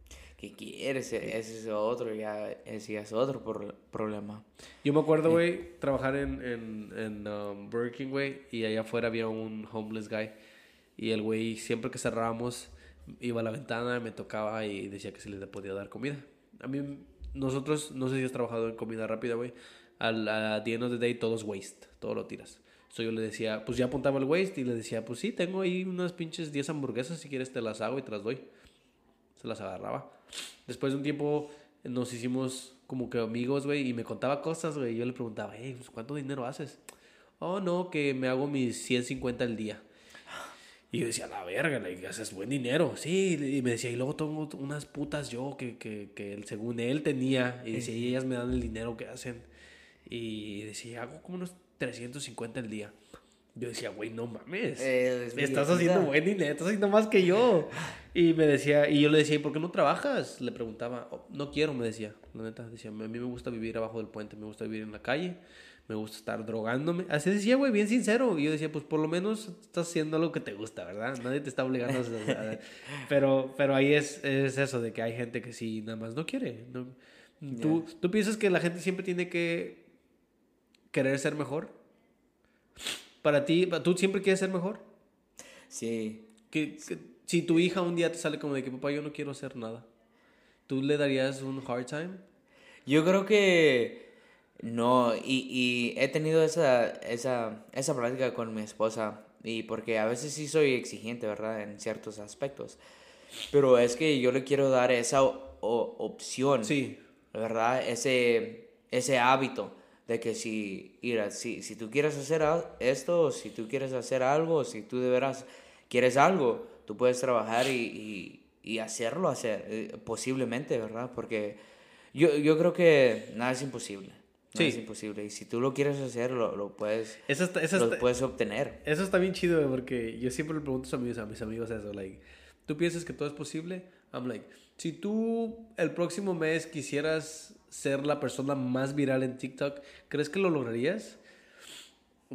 B: que quieres, ese es otro, ya, ese es otro problema.
A: Yo me acuerdo, güey, trabajar en, en, en um, Burger King, güey, y allá afuera había un homeless guy. Y el güey, siempre que cerrábamos, iba a la ventana, me tocaba y decía que se le podía dar comida. A mí, nosotros, no sé si has trabajado en comida rápida, güey. Al, a the end of the day, todo es waste, todo lo tiras. So yo le decía, pues ya apuntaba el waste y le decía, pues sí, tengo ahí unas pinches 10 hamburguesas, si quieres te las hago y te las doy. Se las agarraba. Después de un tiempo nos hicimos como que amigos, güey, y me contaba cosas, güey. Yo le preguntaba, hey, pues, ¿cuánto dinero haces? Oh, no, que me hago mis 150 al día. Y yo decía, la verga, le haces buen dinero. Sí, y me decía, y luego tengo unas putas yo que, que, que según él tenía. Y decía, y ellas me dan el dinero que hacen. Y decía, hago como unos 350 al día. Yo decía, güey, no mames. Eh, estás haciendo buen dinero, estás haciendo más que yo. [LAUGHS] Y me decía, y yo le decía, ¿y por qué no trabajas? Le preguntaba, oh, no quiero, me decía. La neta, decía, a mí me gusta vivir abajo del puente, me gusta vivir en la calle, me gusta estar drogándome. Así decía, güey, bien sincero. Y yo decía, pues por lo menos estás haciendo algo que te gusta, ¿verdad? Nadie te está obligando a [LAUGHS] pero, pero ahí es, es eso, de que hay gente que sí, nada más no quiere. No, ¿Tú, ¿Tú piensas que la gente siempre tiene que querer ser mejor? Para ti, ¿tú siempre quieres ser mejor? Sí. Que, si tu hija un día te sale como de que papá yo no quiero hacer nada, ¿tú le darías un hard time?
B: Yo creo que no, y, y he tenido esa, esa, esa práctica con mi esposa, y porque a veces sí soy exigente, ¿verdad? En ciertos aspectos. Pero es que yo le quiero dar esa opción. Sí. ¿Verdad? Ese, ese hábito de que si, mira, si, si tú quieres hacer esto, si tú quieres hacer algo, si tú de veras quieres algo, tú puedes trabajar y, y, hacerlo, hacer, eh, posiblemente, ¿verdad? Porque yo, yo creo que nada es imposible. Sí. es imposible. Y si tú lo quieres hacer, lo, lo puedes, eso lo puedes obtener.
A: Eso está bien chido, porque yo siempre le pregunto a mis, a mis amigos eso, like, ¿tú piensas que todo es posible? I'm like, si tú el próximo mes quisieras ser la persona más viral en TikTok, ¿crees que lo lograrías?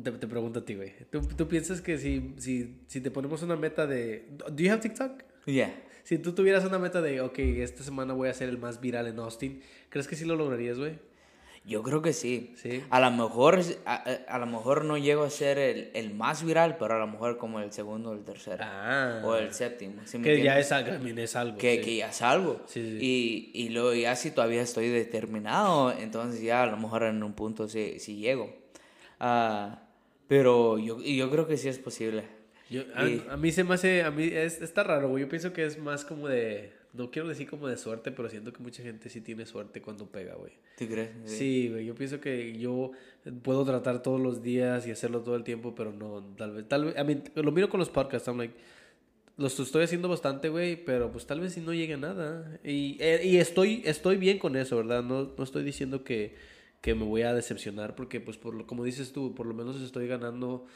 A: Te, te pregunto a ti, güey. ¿Tú, ¿Tú, piensas que si, si, si te ponemos una meta de... ¿Do you have TikTok? Yeah. Si tú tuvieras una meta de, ok, esta semana voy a ser el más viral en Austin, ¿crees que sí lo lograrías, güey?
B: Yo creo que sí. ¿Sí? A lo mejor, a, lo mejor no llego a ser el, el, más viral, pero a lo mejor como el segundo o el tercero. Ah. O el séptimo.
A: que ya es, algo.
B: Que, que, ya es algo. y, y luego ya si todavía estoy determinado, entonces ya a lo mejor en un punto sí, sí llego. Uh, pero yo, yo creo que sí es posible.
A: Yo, a, mí se me hace, a mí es, está raro, güey. Yo pienso que es más como de no quiero decir como de suerte, pero siento que mucha gente sí tiene suerte cuando pega, güey.
B: ¿Tú crees?
A: Sí, güey, yo pienso que yo puedo tratar todos los días y hacerlo todo el tiempo, pero no, tal vez, tal vez, I mean, lo miro con los podcasts, I'm like, los estoy haciendo bastante, güey, pero pues tal vez si no llegue a nada. Y, eh, y estoy, estoy bien con eso, ¿verdad? No, no estoy diciendo que, que me voy a decepcionar, porque pues por lo, como dices tú, por lo menos estoy ganando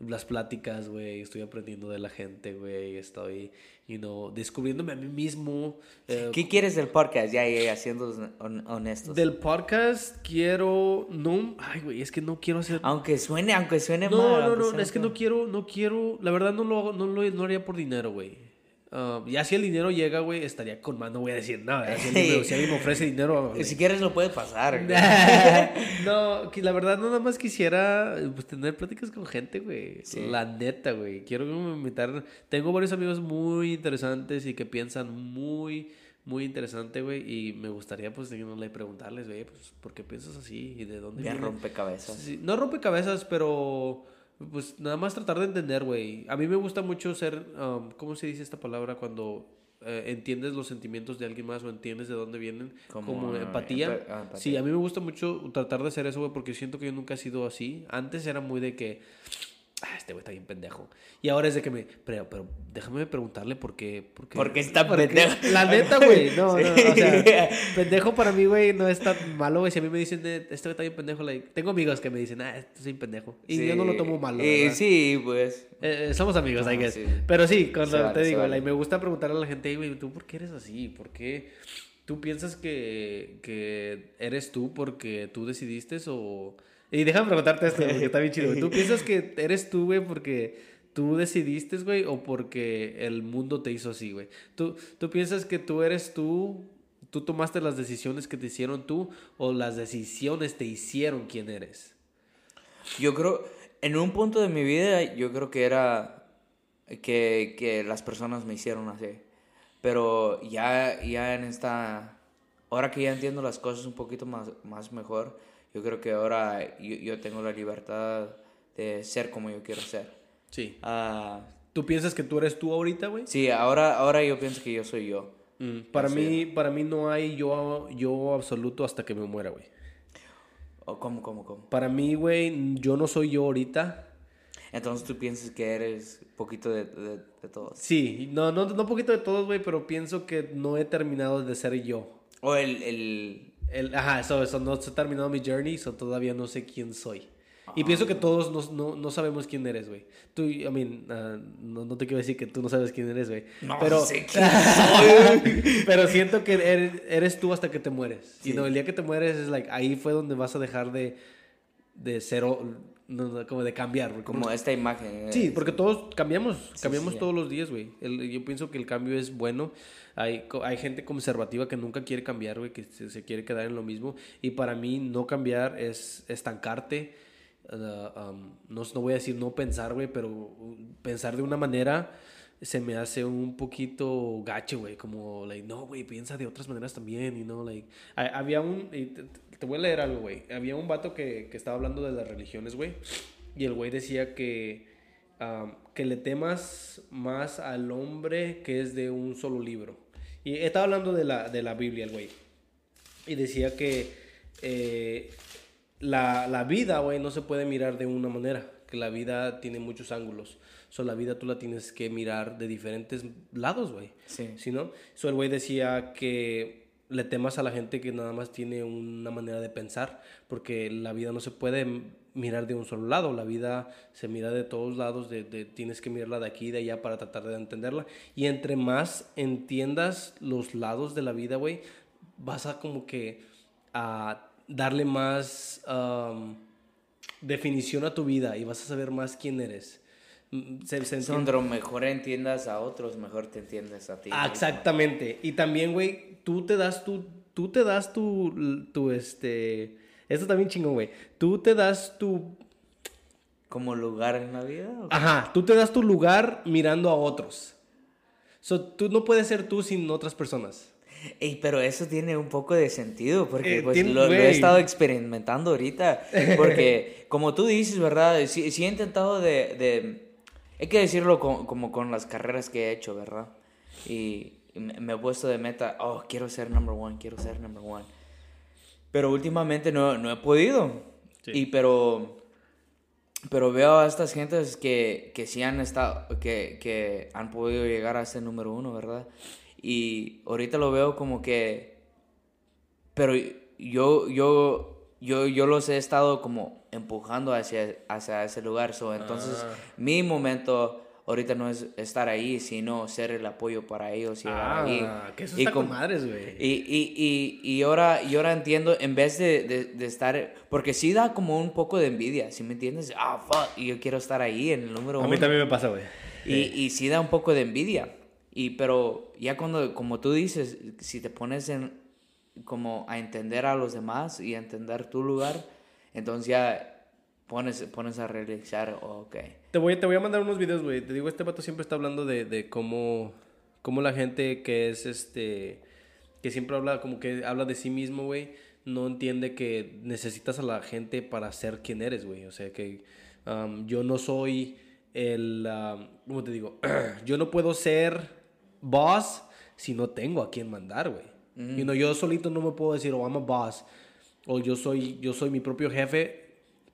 A: las pláticas, güey, estoy aprendiendo de la gente, güey, estoy, you know, descubriéndome a mí mismo. eh,
B: ¿Qué quieres del podcast? Ya, ya, ya, siendo hon- honestos.
A: del podcast quiero, no, ay, güey, es que no quiero hacer...
B: Aunque suene, aunque suene
A: No,
B: mal.
A: no, no,
B: suene
A: es que no quiero, no quiero, la verdad no lo hago, no lo no haría por dinero, güey. Ah, ya si el dinero llega, güey, estaría con más, no voy a decir nada. Si alguien, [LAUGHS] me, si alguien me ofrece dinero... [LAUGHS]
B: Si quieres lo puedes pasar. [LAUGHS]
A: no, que la verdad nada más quisiera pues, tener pláticas con gente, güey.
B: Sí.
A: La neta, güey. Quiero invitar. Tengo varios amigos muy interesantes y que piensan muy, muy interesante, güey. Y me gustaría, pues, le preguntarles, güey, pues, ¿por qué piensas así? ¿Y de dónde
B: Bien
A: viene?
B: rompecabezas.
A: Sí, no rompecabezas, pero pues nada más tratar de entender, güey. A mí me gusta mucho ser, um, ¿cómo se dice esta palabra? Cuando eh, entiendes los sentimientos de alguien más o entiendes de dónde vienen, como,
B: Como,
A: empatía.
B: empa- ah, empatía.
A: Sí, a mí me gusta mucho tratar de hacer eso, güey, porque siento que yo nunca he sido así. Antes era muy de que, ah, este güey está bien pendejo. Y ahora es de que me, pero, pero déjame preguntarle por qué. Por qué,
B: ¿Por qué está pendejo?
A: La neta, güey, no, no,
B: Sí.
A: o sea, pendejo para mí, güey, no es tan malo, güey. Si a mí me dicen, eh, este güey está bien pendejo, like, tengo amigos que me dicen, ah, este es bien pendejo. Y yo no lo tomo malo, ¿verdad?
B: sí, pues.
A: Eh, eh, somos amigos, I
B: Ah,
A: guess.
B: sí.
A: Pero sí, cuando
B: vale,
A: te digo,
B: vale.
A: like, me gusta preguntarle a la gente, "Ey, güey, ¿tú por qué eres así? ¿Por qué tú piensas que, que eres tú porque tú decidiste o...? Y déjame preguntarte esto, porque está bien chido. ¿Tú [LAUGHS] piensas que eres tú, güey, porque tú decidiste, güey, o porque el mundo te hizo así, güey? ¿Tú, ¿Tú piensas que tú eres tú, tú tomaste las decisiones que te hicieron tú, o las decisiones te hicieron quién eres?
B: Yo creo, en un punto de mi vida, yo creo que era que, que las personas me hicieron así. Pero ya, ya en esta, ahora que ya entiendo las cosas un poquito más, más mejor, yo creo que ahora yo, yo tengo la libertad de ser como yo quiero ser.
A: Sí.
B: Ah,
A: ¿Tú piensas que tú eres tú ahorita, güey?
B: sí, ahora, ahora yo pienso que yo soy yo.
A: Mm, para
B: Así
A: mí, para mí no hay yo, yo absoluto hasta que me muera, güey.
B: ¿O cómo, cómo, cómo?
A: Para mí, güey, yo no soy yo ahorita.
B: Entonces tú piensas que eres poquito de, de, de todos.
A: Sí, no, no, no poquito de todos, güey, pero pienso que no he terminado de ser yo.
B: O el, el,
A: El, ajá, eso, eso, no he terminado mi journey, so todavía no sé quién soy. Y pienso que todos no, no, no sabemos quién eres, güey. Tú, I mean, ah, no, no te quiero decir que tú no sabes quién eres, güey.
B: No
A: pero,
B: sé quién soy. [LAUGHS]
A: pero siento que eres, eres tú hasta que te mueres.
B: Sí.
A: Y no, el día que te mueres es like, ahí fue donde vas a dejar de, de ser, como de cambiar. güey.
B: como esta imagen.
A: Sí,
B: eh,
A: porque todos cambiamos, cambiamos
B: sí.
A: todos los días, güey. Yo pienso que el cambio es bueno. Hay, hay gente conservativa que nunca quiere cambiar, güey, que se, se quiere quedar en lo mismo. Y para mí no cambiar es estancarte. Uh, um, no, no voy a decir no pensar, güey, pero uh, pensar de una manera se me hace un poquito gacho, güey. Como, like, no, güey, piensa de otras maneras también, y no, like... ha- Había un... te voy a leer algo, güey. Había un vato que, que estaba hablando de las religiones, güey. Y el güey decía que... um, que le temas más al hombre que es de un solo libro. Y estaba hablando de la, de la Biblia, el güey. Y decía que eh, la, la vida, güey, no se puede mirar de una manera. Que la vida tiene muchos ángulos. So, la vida tú la tienes que mirar de diferentes lados, güey.
B: Sí.
A: ¿Sí, no? So, el güey decía que le temas a la gente que nada más tiene una manera de pensar, porque la vida no se puede mirar de un solo lado, la vida se mira de todos lados, de, tienes que mirarla de aquí y de allá para tratar de entenderla. Y entre más entiendas los lados de la vida, güey, vas a como que a darle más definición a tu vida y vas a saber más quién eres. Se,
B: mejor entiendas a otros, mejor te entiendes a ti.
A: Ah, exactamente. Y también, güey, tú te das tu, tú te das tu, tu, este, esto también chingón, güey. Tú te das tu,
B: ¿Como lugar en la vida? o
A: ajá, tú te das tu lugar mirando a otros. So, tú no puedes ser tú sin otras personas.
B: Ey, pero eso tiene un poco de sentido, porque
A: Eh,
B: pues, lo, lo he estado experimentando ahorita. Porque, [LAUGHS] como tú dices, ¿verdad? Sí, sí he intentado de, de- Hay que decirlo co- como con las carreras que he hecho, ¿verdad? Y me, me he puesto de meta, oh, quiero ser number one, quiero ser number one. Pero últimamente no, no he podido.
A: Sí.
B: Y pero pero veo a estas gentes que, que sí han estado, que, que han podido llegar a ese número uno, ¿verdad? Y ahorita lo veo como que, pero yo, yo, yo, yo los he estado como empujando hacia, hacia ese lugar. So, entonces,
A: Ah.
B: mi momento ahorita no es estar ahí, sino ser el apoyo para ellos y.
A: Ah, que eso
B: Y
A: está con
B: com-
A: madres, güey.
B: y, y, y, y, ahora, y ahora entiendo, en vez de, de, de estar, porque sí da como un poco de envidia, ¿sí me entiendes? Ah, fuck, y yo quiero estar ahí en el número
A: A
B: uno.
A: mí también me pasa, güey.
B: Y, y sí da un poco de envidia. Y, pero ya cuando, como tú dices, si te pones en, como a entender a los demás y a entender tu lugar, entonces ya pones, pones a realizar, ok.
A: Te voy, te voy a mandar unos videos, güey. Te digo, este vato siempre está hablando de, de cómo, cómo la gente que es este. que siempre habla, como que habla de sí mismo, güey. No entiende que necesitas a la gente para ser quien eres, güey. O sea, que yo no soy el. um, ¿Cómo te digo? [CLEARS THROAT] yo no puedo ser boss si no tengo a quien mandar, güey. You know, yo solito no me puedo decir, oh, I'm a boss. O yo soy, yo soy mi propio jefe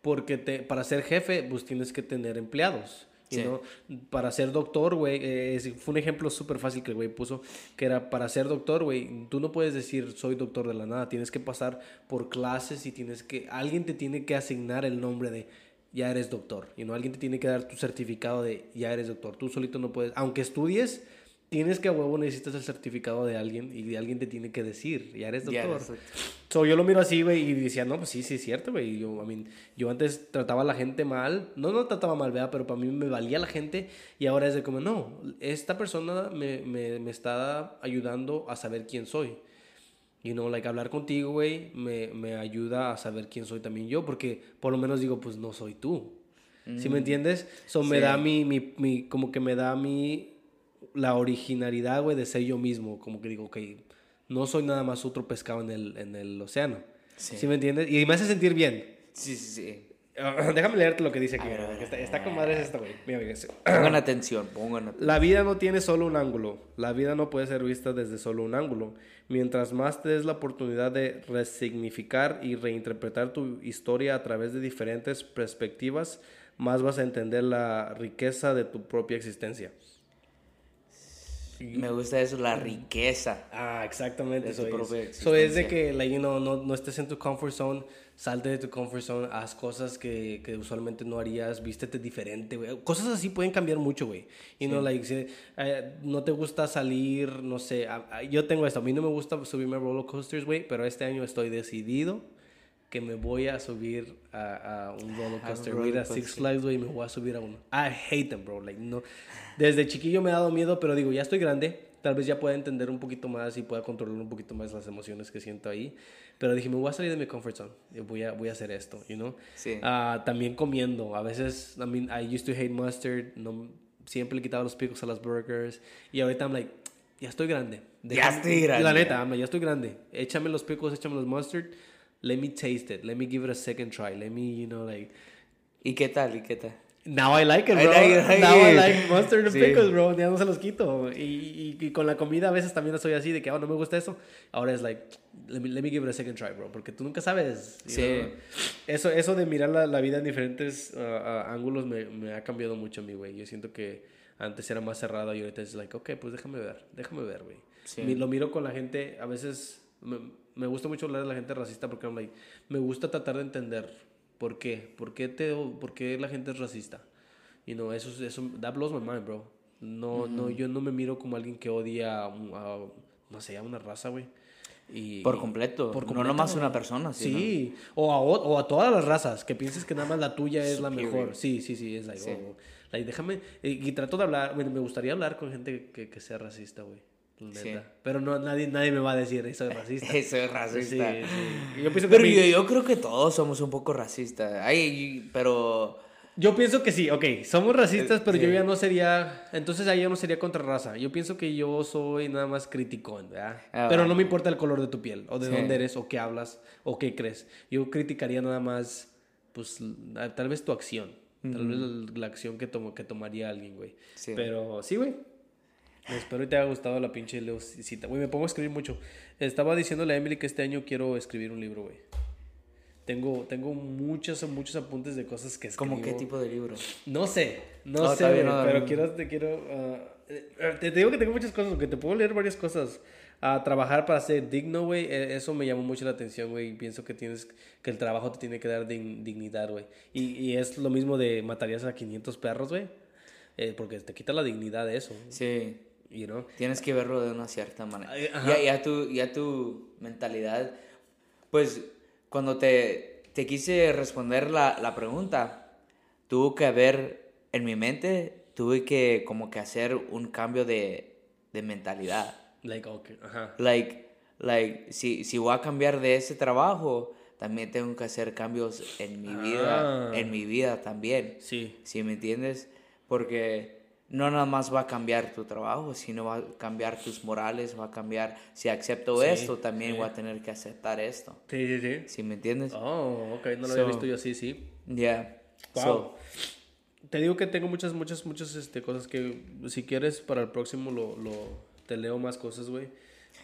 A: porque te, para ser jefe, pues tienes que tener empleados. you
B: Sí.
A: know. Para ser doctor, güey, eh, fue un ejemplo súper fácil que el güey puso, que era para ser doctor, güey, tú no puedes decir soy doctor de la nada, tienes que pasar por clases y tienes que, alguien te tiene que asignar el nombre de ya eres doctor, y no alguien te tiene que dar tu certificado de ya eres doctor, tú solito no puedes, aunque estudies, tienes que a huevo necesitas el certificado de alguien y alguien te tiene que decir ya eres
B: Ya,
A: doctor.
B: exacto.
A: So, yo lo miro así, güey, y decía, no, pues sí, sí, es cierto, güey. Yo, I mean, yo antes trataba a la gente mal. No, no trataba mal, ¿verdad? Pero para mí me valía la gente. Y ahora es de como, no, esta persona me, me, me está ayudando a saber quién soy. You know, like, hablar contigo, güey, me, me ayuda a saber quién soy también yo. Porque por lo menos digo, pues no soy tú. ¿Sí me entiendes? So, me
B: Sí.
A: da mi, mi, mi, como que me da mi, la originalidad, güey, de ser yo mismo. Como que digo, ok, no soy nada más otro pescado en el, en el océano.
B: Sí.
A: Sí. me entiendes? Y me hace sentir bien.
B: Sí, sí, sí.
A: Ah, Déjame leerte lo que dice aquí.
B: Ver,
A: está, está con madres esto, güey. Mira, mira,
B: Pongan [CLEARS THROAT] atención, pongan atención.
A: La vida no tiene solo un ángulo. La vida no puede ser vista desde solo un ángulo. Mientras más te des la oportunidad de resignificar y reinterpretar tu historia a través de diferentes perspectivas, más vas a entender la riqueza de tu propia existencia.
B: Me gusta eso, la riqueza.
A: Ah, exactamente. Eso es. So es de que, like, you know, no, no estés en tu comfort zone, salte de tu comfort zone, haz cosas que, que usualmente no harías, vístete diferente, güey. Cosas así pueden cambiar mucho, güey. Y no, like, si, eh, no te gusta salir, no sé. a- a- yo tengo esto, a mí no me gusta subirme a roller coasters, güey, pero este año estoy decidido que me voy a subir a, a un roller
B: A
A: coaster. A a Six. Flags, güey, y me voy a subir a uno. I hate them, bro. Like, no. Desde chiquillo me ha dado miedo, pero digo, ya estoy grande. Tal vez ya pueda entender un poquito más y pueda controlar un poquito más las emociones que siento ahí. Pero dije, me voy a salir de mi comfort zone. Voy a, voy a hacer esto, you know?
B: Sí.
A: Ah, también comiendo. A veces, I mean, I used to hate mustard. No, siempre le quitaba los picos a las burgers. Y ahorita I'm like, ya estoy grande.
B: Ya estoy grande.
A: La neta, ama, ya estoy grande. Échame los picos, échame los mustard. Let me taste it. Let me give it a second try. Let me, you know, like...
B: ¿Y qué tal? ¿Y qué tal?
A: Now I like it,
B: I
A: bro.
B: like it, I
A: Now I
B: like
A: mustard and
B: Sí.
A: pickles, bro. Ya no se los quito. Y, y, y con la comida a veces también soy así de que, oh, no me gusta eso. Ahora es like, let me, let me give it a second try, bro. Porque tú nunca sabes.
B: Sí.
A: know. Eso, eso de mirar la, la vida en diferentes ah, ah, ángulos me, me ha cambiado mucho a mí, güey. Yo siento que antes era más cerrado y ahorita es like, ok, pues déjame ver. Déjame ver, güey.
B: Sí.
A: Lo miro con la gente, a veces me, me gusta mucho hablar de la gente racista porque I'm like, me gusta tratar de entender por qué, por qué, te, por qué la gente es racista. You know, eso, es- eso, that blows my mind, bro. No, no, yo no me miro como alguien que odia a, a, no sé, a una raza, güey. Y,
B: Por completo.
A: por
B: No nomás una persona, sino-
A: Sí, o, a, o, a todas las razas, que pienses que nada más la tuya es la mejor. Sí, sí, sí, es like,
B: Sí.
A: oh, like, déjame, y, y trato de hablar, bueno, me gustaría hablar con gente que, que sea racista, güey.
B: Sí.
A: Pero no, nadie, nadie me va a decir, eso es racista. [LAUGHS]
B: Eso es
A: Sí,
B: racista.
A: sí. Yo pienso que
B: Pero yo, yo creo que todos somos un poco racistas. Ay, pero...
A: Yo pienso que sí, ok, somos racistas,
B: Eh,
A: pero yo ya no sería, entonces ahí ya no sería contra raza. Yo pienso que yo soy nada más criticón, ¿verdad?
B: Ah,
A: pero no me importa el color de tu piel, o de dónde eres, o qué hablas, o qué crees. Yo criticaría nada más, pues, tal vez tu acción, tal vez la, la acción que, tomo, que tomaría alguien, güey. Pero sí, güey. Espero que te haya gustado la pinche cita. Güey, me pongo a escribir mucho. Estaba diciéndole a Emily que este año quiero escribir un libro, güey. Tengo, tengo muchos, muchos apuntes de cosas que escribo.
B: ¿Cómo qué tipo de libro?
A: No sé, no, sé, pero quiero, te quiero... Eh, te, digo que tengo muchas cosas, que te puedo leer varias cosas. A trabajar para ser digno, güey, e, eso me llamó mucho la atención, güey. Pienso que tienes, que el trabajo te tiene que dar dignidad, güey. Y, y, es lo mismo de matarías a 500 perros, güey. Eh, porque te quita la dignidad de eso.
B: Sí. You know? Tienes que verlo de una cierta manera. Ya, ya, tu, ya tu mentalidad, pues cuando te, te quise responder la, la pregunta, tuvo que haber en mi mente, tuve que como que hacer un cambio de, de mentalidad.
A: Like, okay, ajá.
B: Like, like, si, si voy a cambiar de ese trabajo, también tengo que hacer cambios en mi vida, ah. en mi vida también.
A: Sí.
B: ¿Sí me entiendes? Porque no nada más va a cambiar tu trabajo, sino va a cambiar tus morales, va a cambiar, si acepto esto, también voy a tener que aceptar esto.
A: Sí, sí, sí.
B: ¿Sí me entiendes?
A: Oh, ok, no lo había visto yo así, sí.
B: Ya. Yeah.
A: Wow. te digo que tengo muchas, muchas, muchas este, cosas que si quieres para el próximo lo, lo te leo más cosas, güey.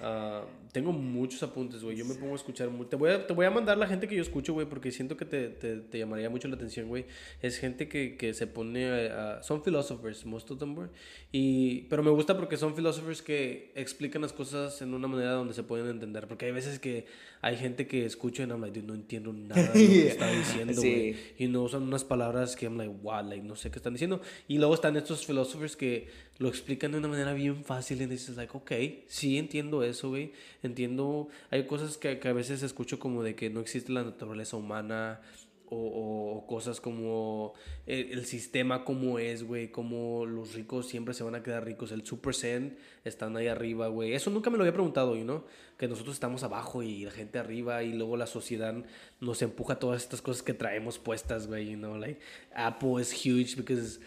A: Uh, tengo muchos apuntes, güey. Yo me pongo a escuchar. Te voy a, te voy a mandar la gente que yo escucho, güey, porque siento que te, te, te, llamaría mucho la atención, güey. Es gente que, que se pone a, Son philosophers, most of them, güey. Y, pero me gusta porque son philosophers que explican las cosas en una manera donde se pueden entender. Porque hay veces que hay gente que escucho y I'm like, no entiendo nada de lo que [LAUGHS] está diciendo, güey. Y no usan unas palabras que I'm like, wow, like, no sé qué están diciendo. Y luego están estos philosophers que lo explican de una manera bien fácil y dices, like, ok, sí entiendo eso, güey. Entiendo, hay cosas que, que, a veces escucho como de que no existe la naturaleza humana o, cosas como el, sistema como es, güey, como los ricos siempre se van a quedar ricos, el Super Zen están ahí arriba, güey. Eso nunca me lo había preguntado, you know? Que nosotros estamos abajo y la gente arriba y luego la sociedad nos empuja todas estas cosas que traemos puestas, güey, you know? Like, Apple is huge because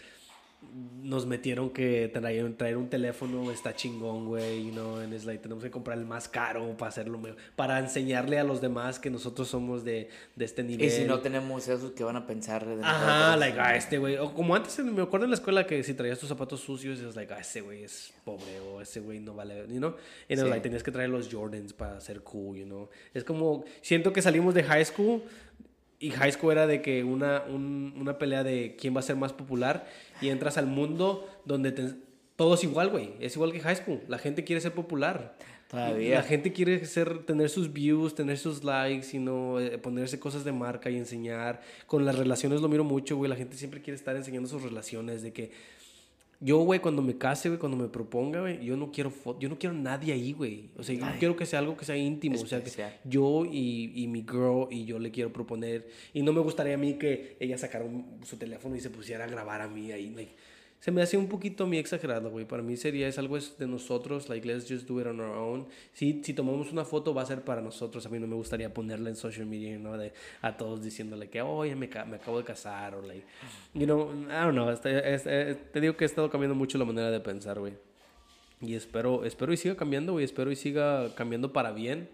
A: nos metieron que traer, traer un teléfono está chingón, güey, you know, and it's like, tenemos que comprar el más caro para hacerlo mejor, para enseñarle a los demás que nosotros somos de, de este nivel.
B: Y si no tenemos esos que van a pensar
A: de Ajá, like, ah, este güey, o como antes me acuerdo en la escuela que si traías tus zapatos sucios, es like, ah, ese güey es pobre o ese güey no vale, you know, y sí. like, tenías que traer los Jordans para ser cool, you know. Es como siento que salimos de high school y high school era de que una, una pelea de quién va a ser más popular y entras al mundo donde todo es igual, güey. Es igual que high school. La gente quiere ser popular. Todavía. La gente quiere ser, tener sus views, tener sus likes, y no eh, ponerse cosas de marca y enseñar. Con las relaciones lo miro mucho, güey. La gente siempre quiere estar enseñando sus relaciones, de que yo, güey, cuando me case, güey, cuando me proponga, güey, yo no quiero yo no quiero nadie ahí, güey. O sea, yo quiero que sea algo que sea íntimo, o sea, que yo y, y, mi girl y yo le quiero proponer. Y no me gustaría a mí que ella sacara su teléfono y se pusiera a grabar a mí ahí, like, se me hace un poquito muy exagerado, güey. Para mí sería, es algo de nosotros, like, let's just do it on our own. Si, si tomamos una foto, va a ser para nosotros. A mí no me gustaría ponerla en social media, ¿no? De, a todos diciéndole que, oye, me, me acabo de casar, o, like, you know, I don't know. Este, este, te digo que he estado cambiando mucho la manera de pensar, güey. Y espero, espero y siga cambiando, güey. Espero y siga cambiando para bien.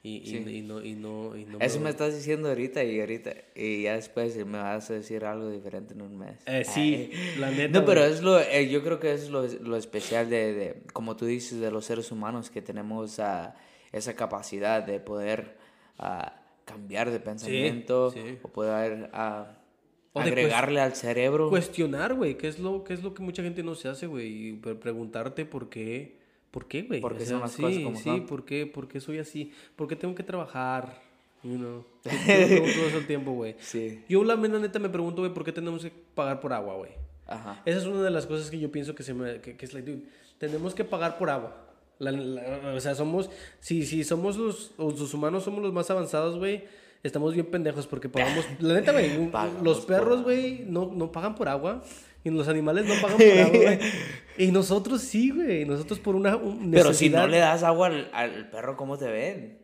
A: Y, y, no, y, no, y no
B: Eso me... estás diciendo ahorita y ahorita. Y ya después me vas a decir algo diferente en un mes.
A: Eh, sí, la neta.
B: No, pero es lo, eh, yo creo que es lo, lo especial de, de, como tú dices, de los seres humanos, que tenemos uh, esa capacidad de poder uh, cambiar de pensamiento o poder uh, agregarle al cerebro.
A: Cuestionar, güey, ¿qué, es lo, ¿qué es lo que mucha gente no se hace, güey? Preguntarte por qué ¿Por qué, güey?
B: Porque son las
A: sí,
B: cosas como
A: sí,
B: son.
A: ¿por qué? ¿Por qué soy así? ¿Por qué tengo que trabajar? You know, [LAUGHS] todo, el tiempo, güey.
B: Sí.
A: Yo la neta me pregunto, güey, ¿por qué tenemos que pagar por agua, güey?
B: Ajá.
A: Esa es una de las cosas que yo pienso que se me... Que, que es like, dude, tenemos que pagar por agua. o sea, somos... Si, si somos los, los humanos, somos los más avanzados, güey estamos bien pendejos porque pagamos. La neta, güey, [LAUGHS] los perros, güey, no, no pagan por agua. Y los animales no pagan por agua, güey. [LAUGHS] Y nosotros sí, güey. Nosotros por una necesidad.
B: Pero si no le das agua al, perro, ¿cómo te ven?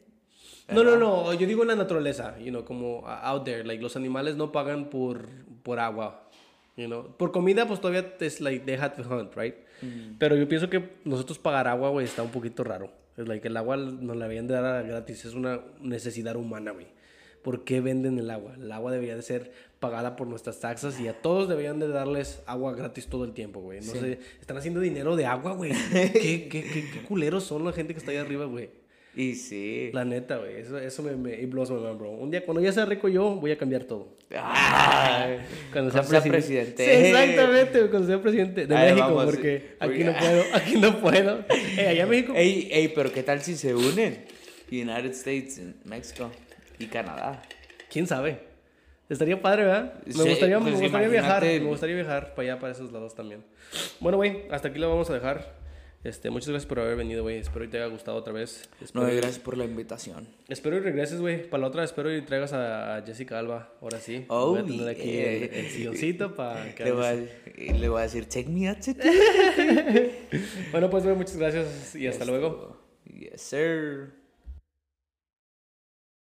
A: No, no, no. Yo digo en la naturaleza, you know, como out there. Like, los animales no pagan por, por agua. You know? Por comida, pues todavía es like they had to hunt, right? Mm. Pero yo pienso que nosotros pagar agua, güey, está un poquito raro. Es like el agua nos la habían de dar gratis. Es una necesidad humana, güey ¿por qué venden el agua? El agua debería de ser pagada por nuestras taxas y a todos deberían de darles agua gratis todo el tiempo, güey. No sé, están haciendo dinero de agua, güey. [LAUGHS] ¿Qué, qué, qué, qué culeros son la gente que está ahí arriba, güey.
B: Y sí.
A: La neta, güey. Eso, eso me, me it blows my mind, bro. Un día, cuando ya sea rico yo, voy a cambiar todo.
B: Ah,
A: Cuando
B: Cuando sea presidente.
A: Sí, exactamente, cuando sea presidente de
B: Ahí
A: México,
B: vamos,
A: porque
B: porque-
A: aquí no puedo, [LAUGHS] aquí no puedo. Eh, allá en México.
B: Ey, ey, pero ¿qué tal si se unen? United States, México y Canadá.
A: ¿Quién sabe? Estaría padre, ¿verdad? Me
B: Sí,
A: gustaría,
B: pues
A: me gustaría viajar. Me gustaría viajar para allá, para esos lados también. Bueno, güey, hasta aquí lo vamos a dejar. Este, muchas gracias por haber venido, güey. Espero que te haya gustado otra vez. Espero,
B: No, y gracias por la invitación.
A: espero y regreses, güey. Para la otra, espero y traigas a Jessica Alba. Ahora sí.
B: Oh,
A: voy a tener aquí
B: yeah.
A: el, el silloncito para [LAUGHS] que
B: Le voy, a, le voy a decir, check me out. check [LAUGHS]
A: Bueno, pues, güey, muchas gracias y hasta luego.
B: Yes, sir.